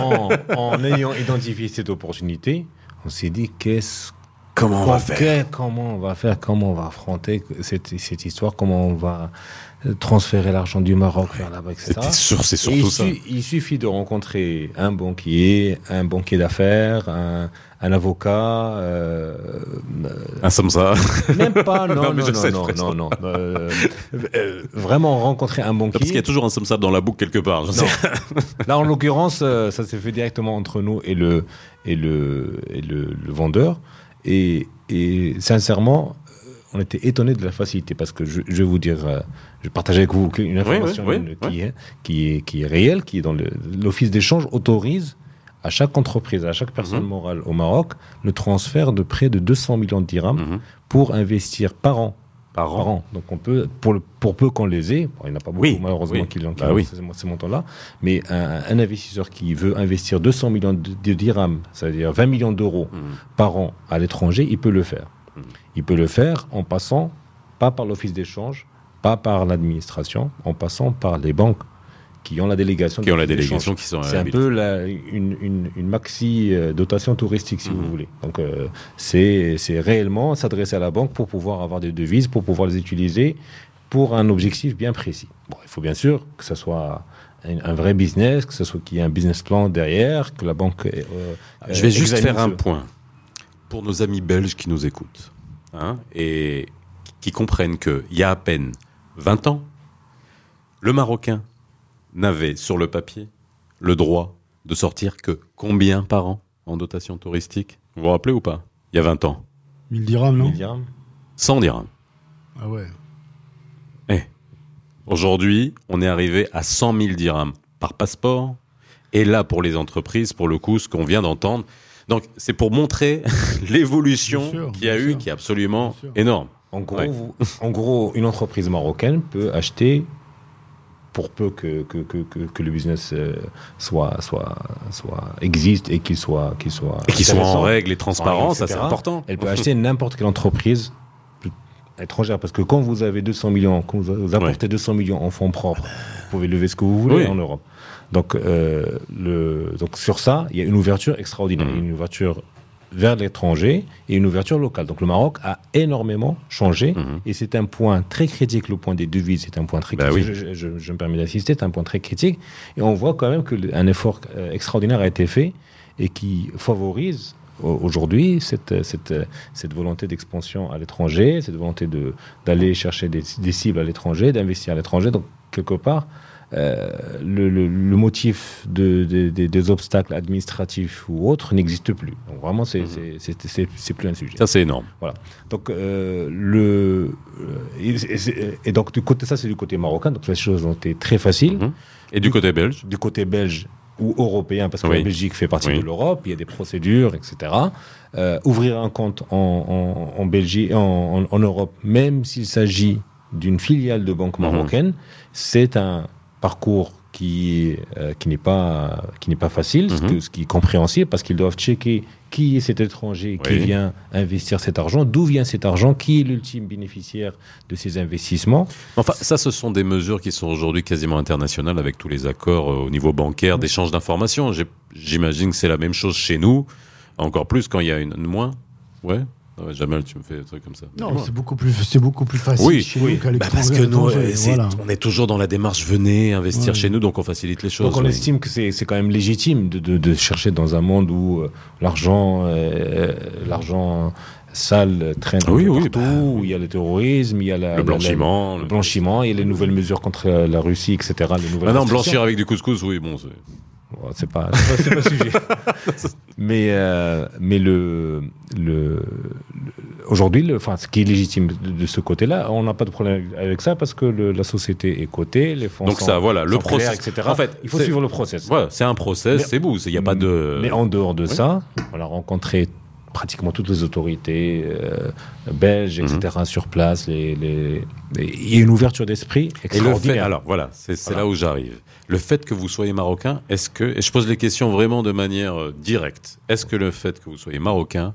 Speaker 3: en, en ayant identifié cette opportunité, on s'est dit, qu'est-ce
Speaker 1: Comment on va faire?
Speaker 3: Comment on va faire? Comment on va affronter cette, cette histoire? Comment on va transférer l'argent du Maroc vers là-bas, etc.
Speaker 1: C'est surtout
Speaker 3: il,
Speaker 1: ça.
Speaker 3: il suffit de rencontrer un banquier, un banquier d'affaires, un, un avocat, euh,
Speaker 1: Un samsa.
Speaker 3: même pas, *laughs* non,
Speaker 1: Non,
Speaker 3: non, non, non, non, non, euh, euh, vraiment rencontrer un
Speaker 1: Parce qu'il y a
Speaker 3: banquier.
Speaker 1: toujours un samsa dans la boucle quelque part. *laughs*
Speaker 3: Là, en l'occurrence, euh, ça s'est fait directement entre nous et le et le et le, le vendeur. Et, et sincèrement, euh, on était étonnés de la facilité parce que je, je vais vous dire, euh, je partage avec vous une information
Speaker 1: oui,
Speaker 3: qui, Est, qui est qui est réelle, qui est dans l'office d'échange autorise à chaque entreprise, à chaque personne
Speaker 1: Mhm.
Speaker 3: morale au Maroc, le transfert de près de 200 millions de dirhams
Speaker 1: Mhm.
Speaker 3: pour investir par an.
Speaker 1: Par
Speaker 3: Par
Speaker 1: an.
Speaker 3: an. Donc on peut, pour, le- pour peu qu'on les ait, bon, il n'y en a pas beaucoup malheureusement qui l'ont
Speaker 1: Bah
Speaker 3: ces, montants-là, mais un, un investisseur qui veut investir 200 millions de, de dirhams, c'est-à-dire 20 millions d'euros
Speaker 1: Mhm.
Speaker 3: par an à l'étranger, il peut le faire.
Speaker 1: Mhm.
Speaker 3: Il peut le faire en passant pas par l'office d'échange, pas par l'administration, en passant par les banques qui ont la délégation.
Speaker 1: Qui ont la délégation qui sont
Speaker 3: C'est un peu la- une, une- une maxi euh, dotation touristique, si
Speaker 1: Mhm.
Speaker 3: vous voulez. Donc, euh, c'est réellement s'adresser à la banque pour pouvoir avoir des devises, pour pouvoir les utiliser pour un objectif bien précis. Bon, il faut bien sûr que ce soit un, un vrai business, que ce soit qu'il y ait un business plan derrière, que la banque. euh,
Speaker 1: Je vais juste faire un point pour nos amis belges qui nous écoutent hein, et qui comprennent qu'il y a à peine 20 ans, le Marocain n'avait sur le papier le droit de sortir que combien par an en dotation touristique? Vous vous rappelez ou pas? Il y a 20 ans.
Speaker 2: 1000 dirhams, non?
Speaker 3: 1000 dirhams.
Speaker 1: 100 dirhams.
Speaker 2: Ah ouais.
Speaker 1: Aujourd'hui, on est arrivé à 100 000 dirhams par passeport. Et là, pour les entreprises, pour le coup, ce qu'on vient d'entendre. Donc, c'est pour montrer *laughs* l'évolution qu'il y a eu,
Speaker 2: sûr.
Speaker 1: qui est absolument énorme.
Speaker 3: En gros,
Speaker 1: Ouais.
Speaker 3: vous- en gros, une entreprise marocaine peut acheter, pour peu que, que, que, que, que le business euh, soit, soit, soit existe et qu'il soit, qu'il soit,
Speaker 1: Et qui soit en règle et transparent,
Speaker 3: en
Speaker 1: ça c'est important.
Speaker 3: Elle peut acheter n'importe quelle entreprise étrangère. Parce que quand vous avez 200 millions, quand vous apportez 200 millions en fonds propres, vous pouvez lever ce que vous voulez
Speaker 1: Oui.
Speaker 3: en Europe. Donc, euh, le, donc sur ça, il y a une ouverture extraordinaire.
Speaker 1: Mhm.
Speaker 3: Une ouverture vers l'étranger et une ouverture locale. Donc le Maroc a énormément changé
Speaker 1: Mhm.
Speaker 3: et c'est un point très critique, le point des devises, c'est un point très
Speaker 1: Bah
Speaker 3: critique.
Speaker 1: oui.
Speaker 3: Je, je- je me permets d'assister, c'est un point très critique. Et on voit quand même qu'un effort euh, extraordinaire a été fait et qui favorise au- aujourd'hui cette, cette, cette volonté d'expansion à l'étranger, cette volonté de- d'aller chercher des, des cibles à l'étranger, d'investir à l'étranger. Donc quelque part, euh, le, le- le motif de- de- de- des obstacles administratifs ou autres n'existe plus. Donc vraiment, c'est c'est plus un sujet.
Speaker 1: Ça c'est énorme.
Speaker 3: Donc, euh, le, euh, et, et- et donc, du côté, ça, c'est du côté marocain. Donc, les choses ont été très faciles.
Speaker 1: Mhm. Et du côté belge
Speaker 3: Du côté belge ou européen, parce que
Speaker 1: Oui.
Speaker 3: la Belgique fait partie
Speaker 1: Oui.
Speaker 3: de l'Europe, il y a des procédures, etc. Euh, ouvrir un compte en, en, en Belgique, en, en- en Europe, même s'il s'agit d'une filiale de banque
Speaker 1: Mhm.
Speaker 3: marocaine, c'est un parcours qui, euh, qui n'est pas, qui n'est pas facile, ce,
Speaker 1: Mhm.
Speaker 3: que- ce qui est compréhensible, parce qu'ils doivent checker qui est cet étranger qui vient investir cet argent, d'où vient cet argent, qui est l'ultime bénéficiaire de ces investissements.
Speaker 1: Enfin, ça, ce sont des mesures qui sont aujourd'hui quasiment internationales avec tous les accords euh, au niveau bancaire, d'échange d'informations. J'imagine que c'est la même chose chez nous, encore plus quand il y a une moins. Ouais. Ah ouais, Jamal, tu me fais des trucs comme ça.
Speaker 2: Non, c'est beaucoup plus, c'est beaucoup plus facile
Speaker 1: Oui,
Speaker 2: chez
Speaker 3: oui.
Speaker 2: nous qu'à
Speaker 1: Bah, parce que nous, euh,
Speaker 2: voilà.
Speaker 1: on est toujours dans la démarche venez investir
Speaker 2: Ouais.
Speaker 1: chez nous, donc on facilite les choses.
Speaker 3: Donc on estime que c'est c'est quand même légitime de, de- de chercher dans un monde où euh, l'argent euh, l'argent sale traîne
Speaker 1: Oui, oui,
Speaker 3: partout,
Speaker 1: bah,
Speaker 3: où il y a le terrorisme, il y a la,
Speaker 1: le
Speaker 3: la-
Speaker 1: blanchiment.
Speaker 3: la- le blanchiment, il y a les nouvelles mesures contre la Russie, etc. Les nouvelles
Speaker 1: Maintenant,
Speaker 3: restrictions.
Speaker 1: blanchir avec du couscous, oui, bon, c'est.
Speaker 3: Bon, c'est pas, c'est pas, sujet. *laughs* mais euh, mais le, le, le- aujourd'hui, le, enfin, ce qui est légitime de, de ce côté-là, on n'a pas de problème avec ça parce que le- la société est cotée, les fonds
Speaker 1: Donc
Speaker 3: sont,
Speaker 1: ça, voilà, le
Speaker 3: clairs,
Speaker 1: process.
Speaker 3: etc.
Speaker 1: En fait,
Speaker 3: il faut suivre le process.
Speaker 1: Voilà, c'est un process, c'est beau, il n'y a pas de.
Speaker 3: Mais en dehors de
Speaker 1: Oui.
Speaker 3: ça, on a rencontré pratiquement toutes les autorités euh, belges, etc., sur place. Les, les- les- Il y a une ouverture d'esprit
Speaker 1: Et le fait,
Speaker 3: extraordinaire.
Speaker 1: alors voilà, c'est
Speaker 3: Voilà.
Speaker 1: là où j'arrive. Le fait que vous soyez marocain, est-ce que, et je pose les questions vraiment de manière euh, directe, est-ce que le fait que vous soyez marocain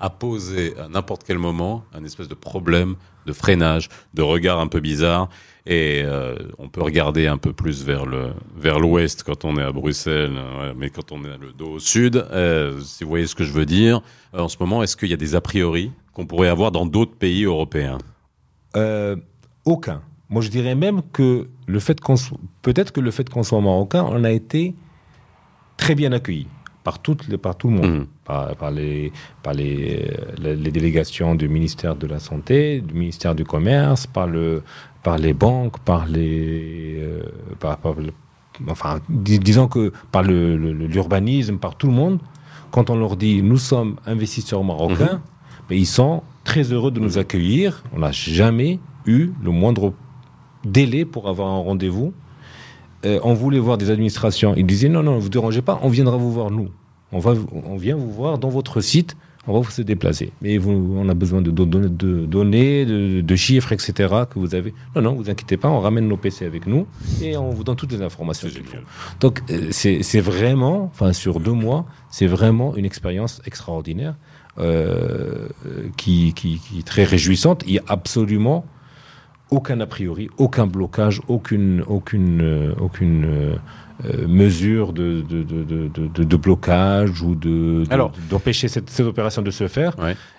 Speaker 1: a posé à n'importe quel moment un espèce de problème de freinage, de regard un peu bizarre et euh, on peut regarder un peu plus vers le vers l'ouest quand on est à Bruxelles, mais quand on est le dos au sud, euh, si vous voyez ce que je veux dire, euh, en ce moment, est-ce qu'il y a des a priori qu'on pourrait avoir dans d'autres pays européens?
Speaker 3: Aucun. Moi, je dirais même que le fait qu'on peut-être que le fait qu'on soit marocain, on a été très bien accueillis par toutes les, par tout le monde,
Speaker 1: Mhm.
Speaker 3: par, par les, par les, euh, les, les délégations du ministère de la santé, du ministère du commerce, par le, par les banques, par les, euh, par, par le- enfin, dis- disons que par le- l'urbanisme, par tout le monde. Quand on leur dit nous sommes investisseurs marocains, mais ils sont très heureux de nous accueillir. On n'a jamais eu le moindre délai pour avoir un rendez-vous. Euh, on voulait voir des administrations. Ils disaient non, non, ne vous dérangez pas, on viendra vous voir nous. on, va, on vient vous voir dans votre site, on va vous se déplacer. Mais vous, on a besoin de, données, de, données, de, chiffres, etc. que vous avez. Non, non, vous inquiétez pas, on ramène nos PC avec nous et on vous donne toutes les informations. Donc euh, c'est vraiment, enfin sur deux mois, c'est vraiment une expérience extraordinaire euh, qui, qui, qui, est très réjouissante. Il y a absolument aucun a priori, aucun blocage, aucune, aucune, euh, aucune euh, mesure de, de, de, de, blocage ou de, d'empêcher cette, cette, opération de se faire.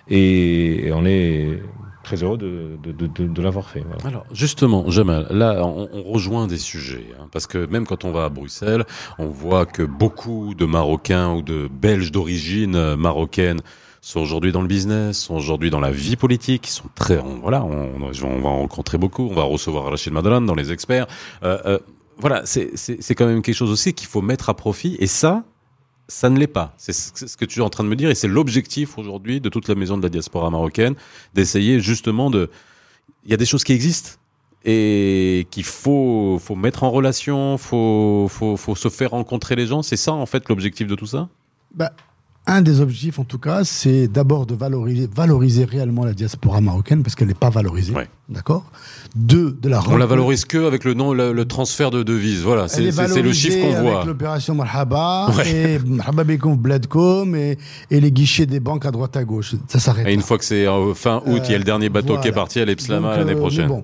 Speaker 3: Et, on est très heureux de, de, l'avoir fait.
Speaker 1: Alors justement, Jamal, là on, rejoint des sujets, hein, parce que même quand on va à Bruxelles, on voit que beaucoup de Marocains ou de Belges d'origine marocaine sont aujourd'hui dans le business, sont aujourd'hui dans la vie politique, sont très, voilà, on, on, va rencontrer beaucoup, on va recevoir Rachid Madran dans les experts. Euh, euh, voilà, c'est quand même quelque chose aussi qu'il faut mettre à profit, et ça, ça ne l'est pas. C'est ce que tu es en train de me dire, et c'est l'objectif aujourd'hui de toute la maison de la diaspora marocaine, d'essayer justement de... Il y a des choses qui existent, et qu'il faut, faut mettre en relation, faut, faut, faut se faire rencontrer les gens. C'est ça, en fait, l'objectif de tout ça?
Speaker 2: Bah, un des objectifs, en tout cas, c'est d'abord de valoriser, valoriser réellement la diaspora marocaine parce qu'elle n'est pas valorisée. D'accord? Deux, de la
Speaker 1: On la valorise que avec le nom, le, transfert de devises. Voilà, c'est le chiffre qu'on voit.
Speaker 2: Avec l'opération Marhaba et Marhaba Bladcom et, et, les guichets des banques à droite à gauche. Ça s'arrête.
Speaker 1: Et une fois que c'est euh, fin août, il y a le dernier bateau qui est parti à l'Epslama l'année euh, prochaine. Bon.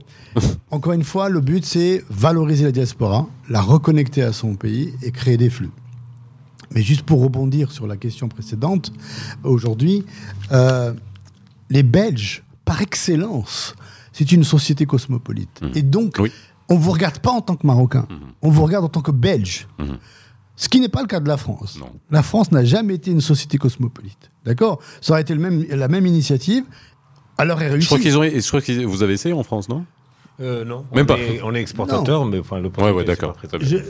Speaker 2: Encore une fois, le but, c'est valoriser la diaspora, la reconnecter à son pays et créer des flux. Mais juste pour rebondir sur la question précédente, aujourd'hui, euh, les Belges, par excellence, c'est une société cosmopolite. Mmh. Et donc, on ne vous regarde pas en tant que Marocain, mmh. on vous regarde en tant que Belge. Mmh. Ce qui n'est pas le cas de la France. La France n'a jamais été une société cosmopolite. D'accord? Ça aurait été le même, la même initiative. Alors, elle réussit.
Speaker 1: Je crois qu'ils ont. Je crois que vous avez essayé en France, non?
Speaker 3: Euh, non, même on pas. Est, on est exportateur, mais enfin le.
Speaker 1: Ouais, ouais, d'accord.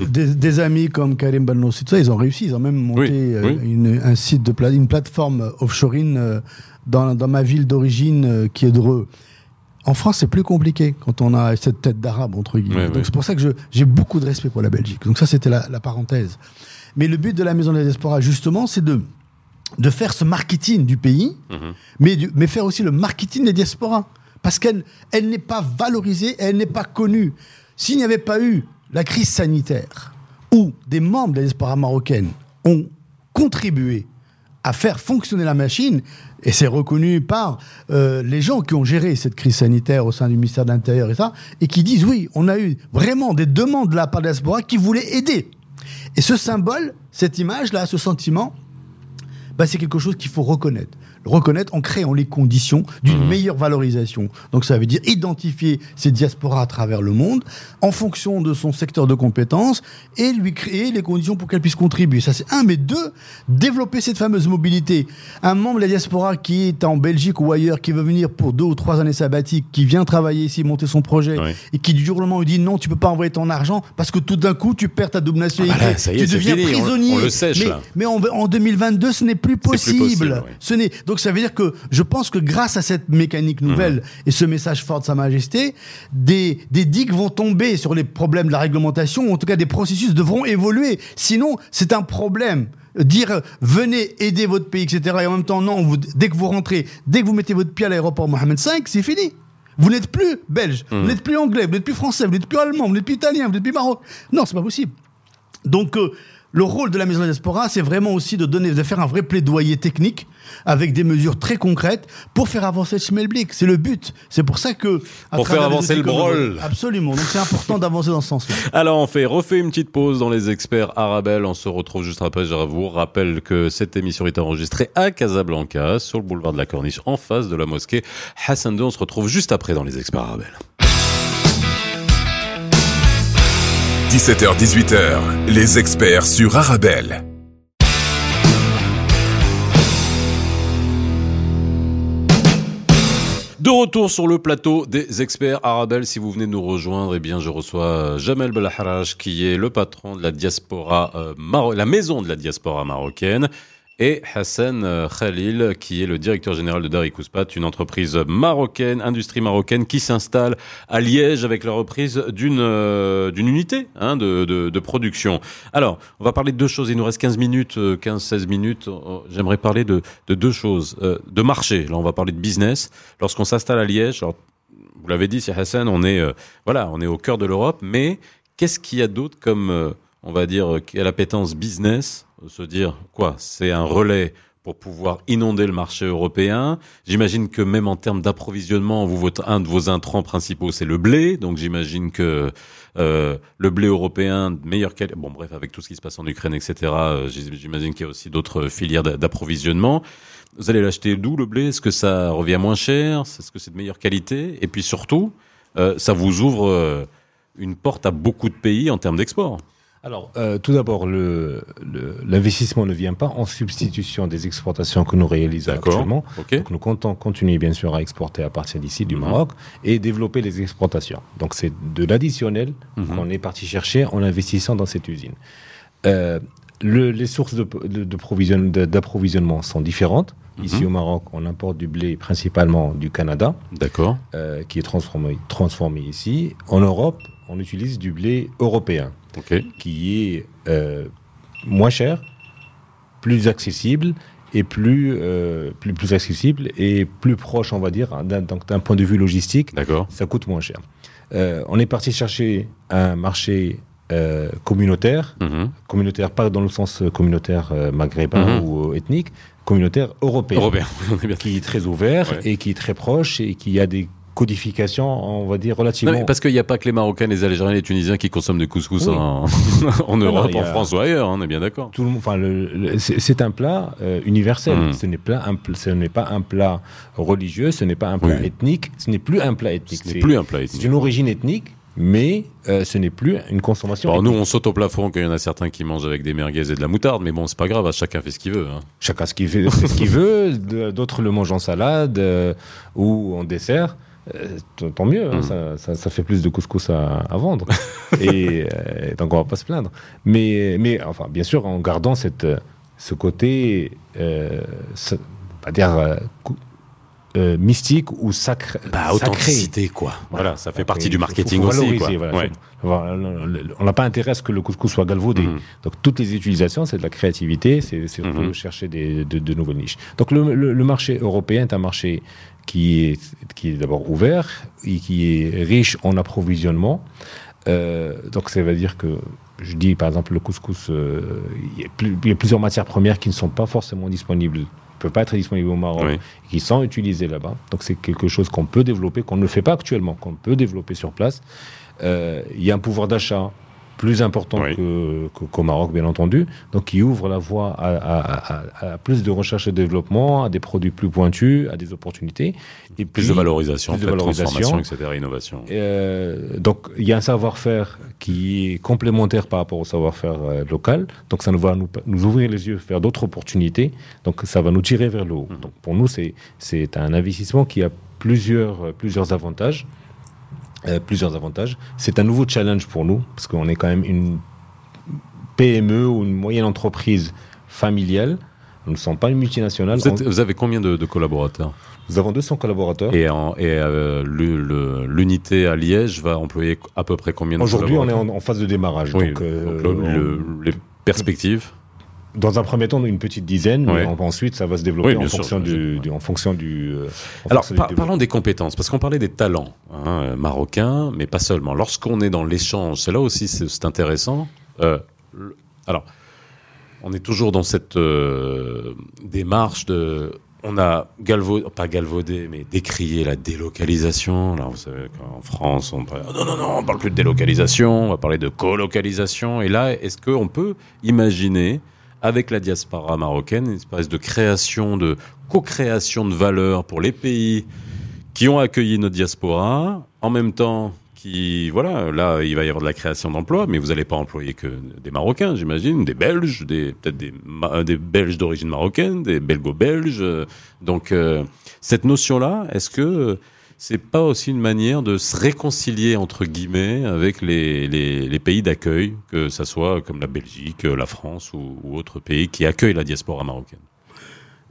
Speaker 2: Des, des, amis comme Karim Balnossi, ils ont réussi. Ils ont même monté euh, Une, un site de une plateforme offshoreine euh, dans, dans, ma ville d'origine euh, qui est Dreux. En France, c'est plus compliqué quand on a cette tête d'arabe entre guillemets. Donc c'est pour ça que j'ai beaucoup de respect pour la Belgique. Donc ça, c'était la, la, parenthèse. Mais le but de la Maison de la Diaspora, justement, c'est de de faire ce marketing du pays, mhm. mais, du, mais faire aussi le marketing des diasporas parce qu'elle elle, n'est pas valorisée, elle n'est pas connue. S'il n'y avait pas eu la crise sanitaire, où des membres de la marocaine ont contribué à faire fonctionner la machine, et c'est reconnu par euh, les gens qui ont géré cette crise sanitaire au sein du ministère de l'Intérieur et ça, et qui disent oui, on a eu vraiment des demandes de la part de la qui voulaient aider. Et ce symbole, cette image-là, ce sentiment, bah, c'est quelque chose qu'il faut reconnaître reconnaître en créant les conditions d'une mmh. meilleure valorisation. Donc ça veut dire identifier ces diasporas à travers le monde en fonction de son secteur de compétences et lui créer les conditions pour qu'elle puisse contribuer. Ça c'est un, mais deux, développer cette fameuse mobilité. Un membre de la diaspora qui est en Belgique ou ailleurs, qui veut venir pour deux ou trois années sabbatiques, qui vient travailler ici, monter son projet, et qui du jour au lendemain lui dit non, tu peux pas envoyer ton argent parce que tout d'un coup tu perds ta double nationalité, ah bah tu deviens prisonnier.
Speaker 1: On, le sèche,
Speaker 2: mais,
Speaker 1: là.
Speaker 2: mais en, 2022, ce n'est plus possible. Ce n'est donc ça veut dire que je pense que grâce à cette mécanique nouvelle mhm. et ce message fort de Sa Majesté, des, des digues vont tomber sur les problèmes de la réglementation, ou en tout cas des processus devront évoluer. Sinon, c'est un problème dire venez aider votre pays, etc. Et en même temps, non, vous, dès que vous rentrez, dès que vous mettez votre pied à l'aéroport Mohamed V, c'est fini. Vous n'êtes plus belge, vous mhm. n'êtes plus anglais, vous n'êtes plus français, vous n'êtes plus allemand, vous n'êtes plus italien, vous n'êtes plus marocain. Non, c'est pas possible. Donc, euh, le rôle de la Maison de la Diaspora, c'est vraiment aussi de donner, de faire un vrai plaidoyer technique avec des mesures très concrètes pour faire avancer le Schmelblick. C'est le but. C'est pour ça que.
Speaker 1: Pour faire avancer le brol.
Speaker 2: Absolument. Donc c'est important d'avancer dans ce sens-là. *laughs*
Speaker 1: Alors on fait, refait une petite pause dans les experts Arabelle. On se retrouve juste après. Je vous rappelle que cette émission est enregistrée à Casablanca, sur le boulevard de la Corniche, en face de la mosquée Hassan II. On se retrouve juste après dans les experts Arabelle.
Speaker 4: 17h-18h, les experts sur Arabelle.
Speaker 1: De retour sur le plateau des experts Arabelle, si vous venez nous rejoindre, eh bien je reçois euh, Jamel Belharaj qui est le patron de la diaspora euh, la maison de la diaspora marocaine et Hassan euh, Khalil, qui est le directeur général de Dari Kouspat, une entreprise marocaine, industrie marocaine, qui s'installe à Liège avec la reprise d'une euh, d'une unité hein, de, de, production. Alors, on va parler de deux choses. Il nous reste 15 minutes, 15-16 minutes. J'aimerais parler de, de deux choses. de marché. Là, on va parler de business. Lorsqu'on s'installe à Liège, vous l'avez dit, c'est Hassan, on est, voilà, on est au cœur de l'Europe, mais qu'est-ce qu'il y a d'autre comme on va dire, a l'appétence business, se dire quoi C'est un relais pour pouvoir inonder le marché européen. J'imagine que même en termes d'approvisionnement, vous, un de vos intrants principaux, c'est le blé. Donc j'imagine que euh, le blé européen, meilleur qualité. Bon, bref, avec tout ce qui se passe en Ukraine, etc. Euh, j'imagine qu'il y a aussi d'autres filières d'approvisionnement. Vous allez l'acheter d'où le blé? Est-ce que ça revient moins cher? Est-ce que c'est de meilleure qualité? Et puis surtout, euh, ça vous ouvre euh, une porte à beaucoup de pays en termes d'export.
Speaker 3: Alors, euh, tout d'abord, l'investissement ne vient pas en substitution des exportations que nous réalisons actuellement. Donc, nous comptons continuer, bien sûr, à exporter à partir d'ici, du mhm. Maroc, et développer les exportations. Donc, c'est de l'additionnel mhm. qu'on est parti chercher en investissant dans cette usine. Euh, les sources d'approvisionnement de, sont différentes. Mhm. Ici au Maroc, on importe du blé principalement du Canada,
Speaker 1: d'accord,
Speaker 3: euh, qui est transformé, transformé ici. En Europe, on utilise du blé européen qui est euh, moins cher, plus accessible et plus, euh, plus, plus accessible et plus proche, on va dire, d'un point de vue logistique.
Speaker 1: D'accord.
Speaker 3: Ça coûte moins cher. On est parti chercher un marché communautaire, mhm. communautaire pas dans le sens communautaire maghrébin mhm. ou ethnique, communautaire européen,
Speaker 1: européen. *laughs*
Speaker 3: qui est très ouvert et qui est très proche et qui a des codification, on va dire, relativement.
Speaker 1: parce qu'il n'y a pas que les Marocains, les Algériens, les Tunisiens qui consomment du couscous en, *laughs* *laughs* Europe, en France ou ailleurs, hein, on est bien d'accord.
Speaker 3: Tout le enfin, c'est un plat euh, universel. Hmm. Ce n'est pas un, pas plat religieux, ce n'est pas un plat ethnique, ce n'est plus un plat ethnique.
Speaker 1: Ce n'est plus un plat ethnique.
Speaker 3: C'est une origine ethnique, mais euh, ce n'est plus une consommation.
Speaker 1: Alors nous, on saute au plafond qu'il y en a certains qui mangent avec des merguez et de la moutarde, mais bon, c'est pas grave, chacun fait ce qu'il veut. Hein.
Speaker 3: Chacun ce qu'il fait, ce qu'il *laughs* veut. D'autres le mangent en salade euh, ou en dessert. Euh, tant mieux, hein, mm. ça, ça, fait plus de couscous à, vendre. *laughs* et, donc on va pas se plaindre. Mais, mais enfin, bien sûr, en gardant cette, ce côté, euh, pas dire euh, mystique ou sacré.
Speaker 1: Bah, authenticité, quoi. Voilà, ça fait partie du marketing aussi.
Speaker 3: on n'a pas intérêt à ce que le couscous soit galvaudé. Mm. Donc toutes les utilisations, c'est de la créativité, c'est mm-hmm. chercher des, de, nouvelles niches. Donc le, le, marché européen est un marché qui est, qui est d'abord ouvert et qui est riche en approvisionnement. Euh, donc ça veut dire que, je dis par exemple le couscous, euh, il, y a plusieurs matières premières qui ne sont pas forcément disponibles, peuvent pas être disponibles au Maroc, qui sont utilisées là-bas. Donc c'est quelque chose qu'on peut développer, qu'on ne fait pas actuellement, qu'on peut développer sur place. Euh, il y a un pouvoir d'achat plus important qu'au Maroc, bien entendu, donc qui ouvre la voie à, plus de recherche et développement, à des produits plus pointus, à des opportunités.
Speaker 1: Et plus de valorisation, plus de transformation, etc., innovation.
Speaker 3: Euh, donc il y a un savoir-faire qui est complémentaire par rapport au savoir-faire euh, local, donc ça nous va nous, nous ouvrir les yeux, faire d'autres opportunités, donc ça va nous tirer vers le haut. Mmh. Donc pour nous, c'est un investissement qui a plusieurs, plusieurs avantages. Euh, plusieurs avantages. C'est un nouveau challenge pour nous, parce qu'on est quand même une PME ou une moyenne entreprise familiale. Nous ne sommes pas une multinationale.
Speaker 1: Vous, avez combien de, collaborateurs?
Speaker 3: Nous avons 200 collaborateurs.
Speaker 1: Et, euh, l'unité à Liège va employer à peu près combien de
Speaker 3: Aujourd'hui, on est en, phase de démarrage.
Speaker 1: donc, euh, les perspectives
Speaker 3: dans un premier temps, une petite dizaine, mais ensuite, ça va se développer en, fonction du, en, fonction du,
Speaker 1: Alors, parlons des compétences, parce qu'on parlait des talents hein, marocains, mais pas seulement. Lorsqu'on est dans l'échange, c'est là aussi c'est intéressant. Euh, alors, on est toujours dans cette euh, démarche de on a galvaudé, pas galvaudé, mais décrié la délocalisation. Là, vous savez qu'en France, on parle, non, non, non, on parle plus de délocalisation, on va parler de colocalisation. Et là, est-ce qu'on peut imaginer avec la diaspora marocaine, une espèce de création, de co-création de valeur pour les pays qui ont accueilli notre diaspora, en même temps qui, voilà, là, il va y avoir de la création d'emplois, mais vous n'allez pas employer que des Marocains, j'imagine, des Belges, peut-être des, des Belges d'origine marocaine, des Belgo-Belges. Donc, euh, cette notion-là, est-ce que c'est pas aussi une manière de se réconcilier entre guillemets avec les, les, pays d'accueil, que ça soit comme la Belgique, la France ou, ou autres pays qui accueillent la diaspora marocaine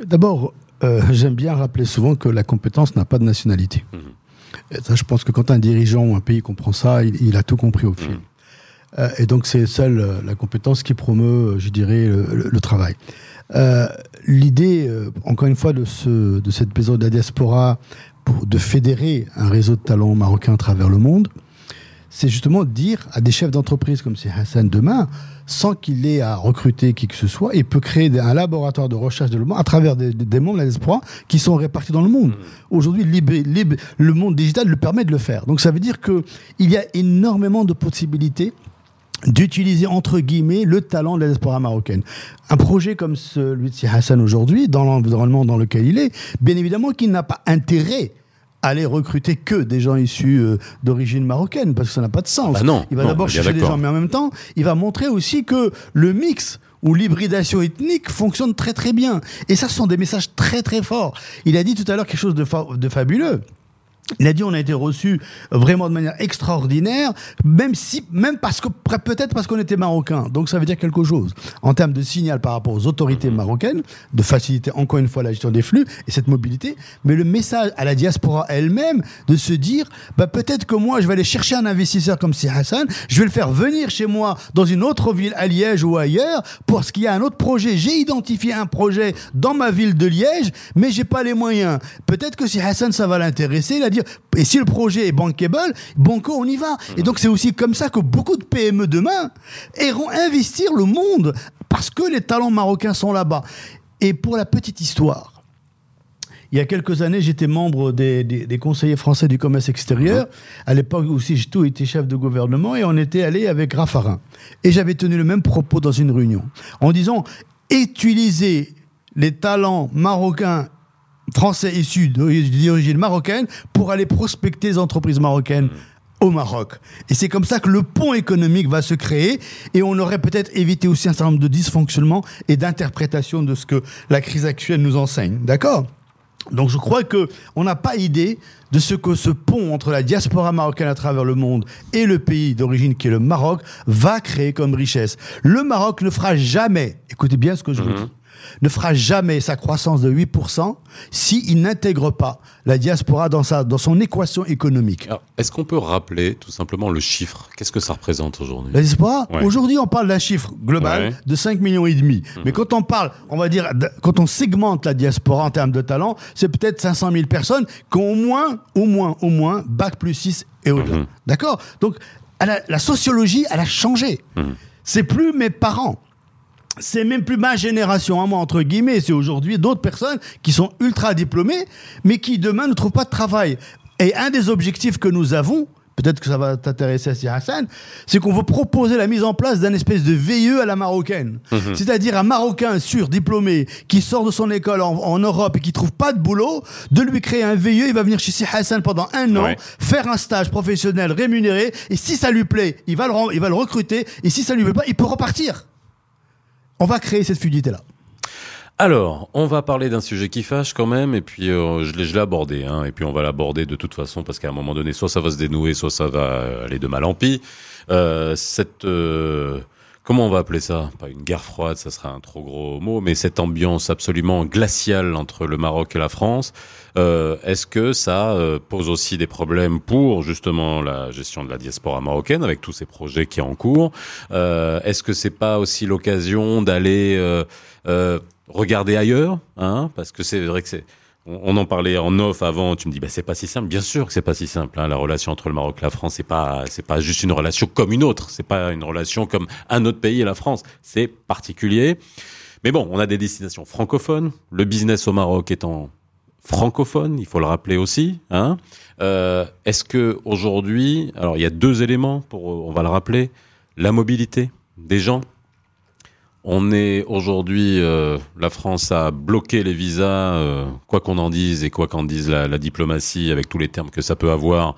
Speaker 2: D'abord, euh, *laughs* j'aime bien rappeler souvent que la compétence n'a pas de nationalité.
Speaker 1: Mhm.
Speaker 2: Et ça, je pense que quand un dirigeant ou un pays comprend ça, il, il a tout compris au film.
Speaker 1: Mhm.
Speaker 2: Euh, et donc, c'est seule euh, la compétence qui promeut, je dirais, le, le- le travail. Euh, L'idée, encore une fois, de, ce, de cette maison de la diaspora, pour, de fédérer un réseau de talents marocains à travers le monde, c'est justement de dire à des chefs d'entreprise comme c'est Hassan demain, sans qu'il ait à recruter qui que ce soit, il peut créer un laboratoire de recherche et développement à travers des, des membres de la qui sont répartis dans le monde. Aujourd'hui, libre- libre- le monde digital le permet de le faire. Donc ça veut dire que il y a énormément de possibilités d'utiliser entre guillemets le talent de la diaspora marocaine. Un projet comme celui de Hassan aujourd'hui, dans l'environnement dans lequel il est, bien évidemment qu'il n'a pas intérêt à aller recruter que des gens issus euh, d'origine marocaine, parce que ça n'a pas de sens.
Speaker 1: Bah non,
Speaker 2: il va d'abord chercher des gens, mais en même temps, il va montrer aussi que le mix ou l'hybridation ethnique fonctionne très très bien. Et ça, ce sont des messages très très forts. Il a dit tout à l'heure quelque chose de, fa- de fabuleux. Il a dit on a été reçus vraiment de manière extraordinaire, même si, même parce que peut-être parce qu'on était marocain. Donc ça veut dire quelque chose en termes de signal par rapport aux autorités marocaines, de faciliter encore une fois la gestion des flux et cette mobilité. Mais le message à la diaspora elle-même de se dire, bah peut-être que moi je vais aller chercher un investisseur comme si Hassan, je vais le faire venir chez moi dans une autre ville à Liège ou ailleurs parce qu'il y a un autre projet. J'ai identifié un projet dans ma ville de Liège, mais j'ai pas les moyens. Peut-être que si Hassan ça va l'intéresser, il va dire et si le projet est bankable, banco on y va. Et donc c'est aussi comme ça que beaucoup de PME demain iront investir le monde parce que les talents marocains sont là-bas. Et pour la petite histoire, il y a quelques années, j'étais membre des, des- des conseillers français du commerce extérieur. À l'époque aussi, j'ai tout été chef de gouvernement et on était allé avec Raffarin. Et j'avais tenu le même propos dans une réunion en disant utiliser les talents marocains français issus d'origine marocaine pour aller prospecter les entreprises marocaines au Maroc. Et c'est comme ça que le pont économique va se créer et on aurait peut-être évité aussi un certain nombre de dysfonctionnements et d'interprétations de ce que la crise actuelle nous enseigne. D'accord? Donc je crois que on n'a pas idée de ce que ce pont entre la diaspora marocaine à travers le monde et le pays d'origine qui est le Maroc va créer comme richesse. Le Maroc ne fera jamais, écoutez bien ce que je vous dis, ne fera jamais sa croissance de 8% s'il n'intègre pas la diaspora dans, sa, dans son équation économique.
Speaker 1: Est-ce qu'on peut rappeler tout simplement le chiffre? Qu'est-ce que ça représente aujourd'hui?
Speaker 2: La diaspora,
Speaker 1: Ouais.
Speaker 2: aujourd'hui, on parle d'un chiffre global
Speaker 1: Ouais.
Speaker 2: de 5 millions et demi. Mais quand on parle, on va dire, quand on segmente la diaspora en termes de talent, c'est peut-être 500 000 personnes qui ont au moins, au moins, au moins, bac plus 6 et au-delà.
Speaker 1: Mhm.
Speaker 2: D'accord? Donc, a- la sociologie, elle a changé.
Speaker 1: Mhm.
Speaker 2: C'est plus mes parents. C'est même plus ma génération à moi, entre guillemets. C'est aujourd'hui d'autres personnes qui sont ultra diplômées, mais qui demain ne trouvent pas de travail. Et un des objectifs que nous avons, peut-être que ça va t'intéresser à Sir Hassan, c'est qu'on veut proposer la mise en place d'un espèce de VIE à la marocaine. C'est-à-dire un Marocain surdiplômé qui sort de son école en, en Europe et qui trouve pas de boulot, de lui créer un VIE, il va venir chez Sir Hassan pendant un an,
Speaker 1: Ouais.
Speaker 2: faire un stage professionnel rémunéré, et si ça lui plaît, il va le, il va le recruter, et si ça lui plaît pas, il peut repartir. On va créer cette fluidité-là.
Speaker 1: Alors, on va parler d'un sujet qui fâche quand même, et puis euh, je l'ai abordé, hein, et puis on va l'aborder de toute façon, parce qu'à un moment donné, soit ça va se dénouer, soit ça va aller de mal en pis. Euh, cette... euh, comment on va appeler ça? Pas une guerre froide, ça sera un trop gros mot, mais cette ambiance absolument glaciale entre le Maroc et la France, euh, est-ce que ça euh, pose aussi des problèmes pour justement la gestion de la diaspora marocaine, avec tous ces projets qui sont en cours? Euh, Est-ce que c'est pas aussi l'occasion d'aller... euh, euh, regarder ailleurs, hein, parce que c'est vrai que c'est. On, en parlait en off avant. Tu me dis, bah c'est pas si simple. Bien sûr que c'est pas si simple. Hein, la relation entre le Maroc et la France, c'est pas, c'est pas juste une relation comme une autre. C'est pas une relation comme un autre pays et la France. C'est particulier. Mais bon, on a des destinations francophones. Le business au Maroc étant francophone, il faut le rappeler aussi. Hein. Euh, Est-ce que aujourd'hui, alors il y a deux éléments pour, on va le rappeler, la mobilité des gens? On est aujourd'hui, euh, la France a bloqué les visas, euh, quoi qu'on en dise et quoi qu'en dise la, diplomatie, avec tous les termes que ça peut avoir,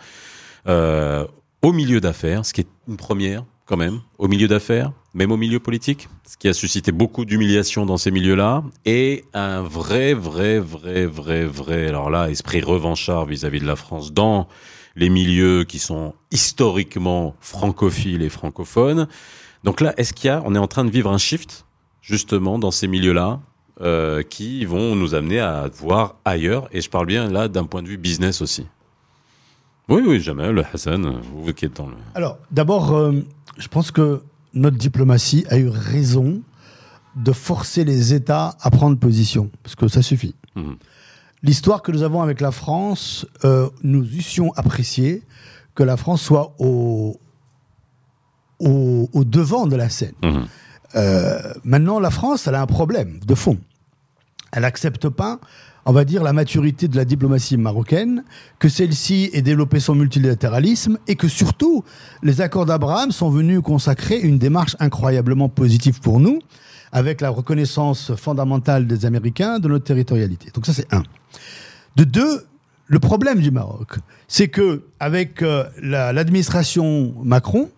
Speaker 1: euh, au milieu d'affaires, ce qui est une première quand même, au milieu d'affaires, même au milieu politique, ce qui a suscité beaucoup d'humiliation dans ces milieux-là, et un vrai, vrai, vrai, vrai, vrai, alors là, esprit revanchard vis-à-vis de la France dans les milieux qui sont historiquement francophiles et francophones. Donc là, est-ce qu'il y a, on est en train de vivre un shift justement dans ces milieux-là euh, qui vont nous amener à voir ailleurs? Et je parle bien là d'un point de vue business aussi. Oui, oui, Jamel, Hassan, vous qui êtes dans le.
Speaker 2: Alors, d'abord, euh, je pense que notre diplomatie a eu raison de forcer les États à prendre position, parce que ça suffit.
Speaker 1: Mhm.
Speaker 2: L'histoire que nous avons avec la France, euh, nous eussions apprécié que la France soit au, au, au devant de la scène.
Speaker 1: Mhm.
Speaker 2: Euh, maintenant, la France, elle a un problème de fond. Elle n'accepte pas, on va dire, la maturité de la diplomatie marocaine, que celle-ci ait développé son multilatéralisme et que surtout, les accords d'Abraham sont venus consacrer une démarche incroyablement positive pour nous, avec la reconnaissance fondamentale des Américains de notre territorialité. Donc ça, c'est un. De deux, le problème du Maroc, c'est que avec euh, la- l'administration Macron,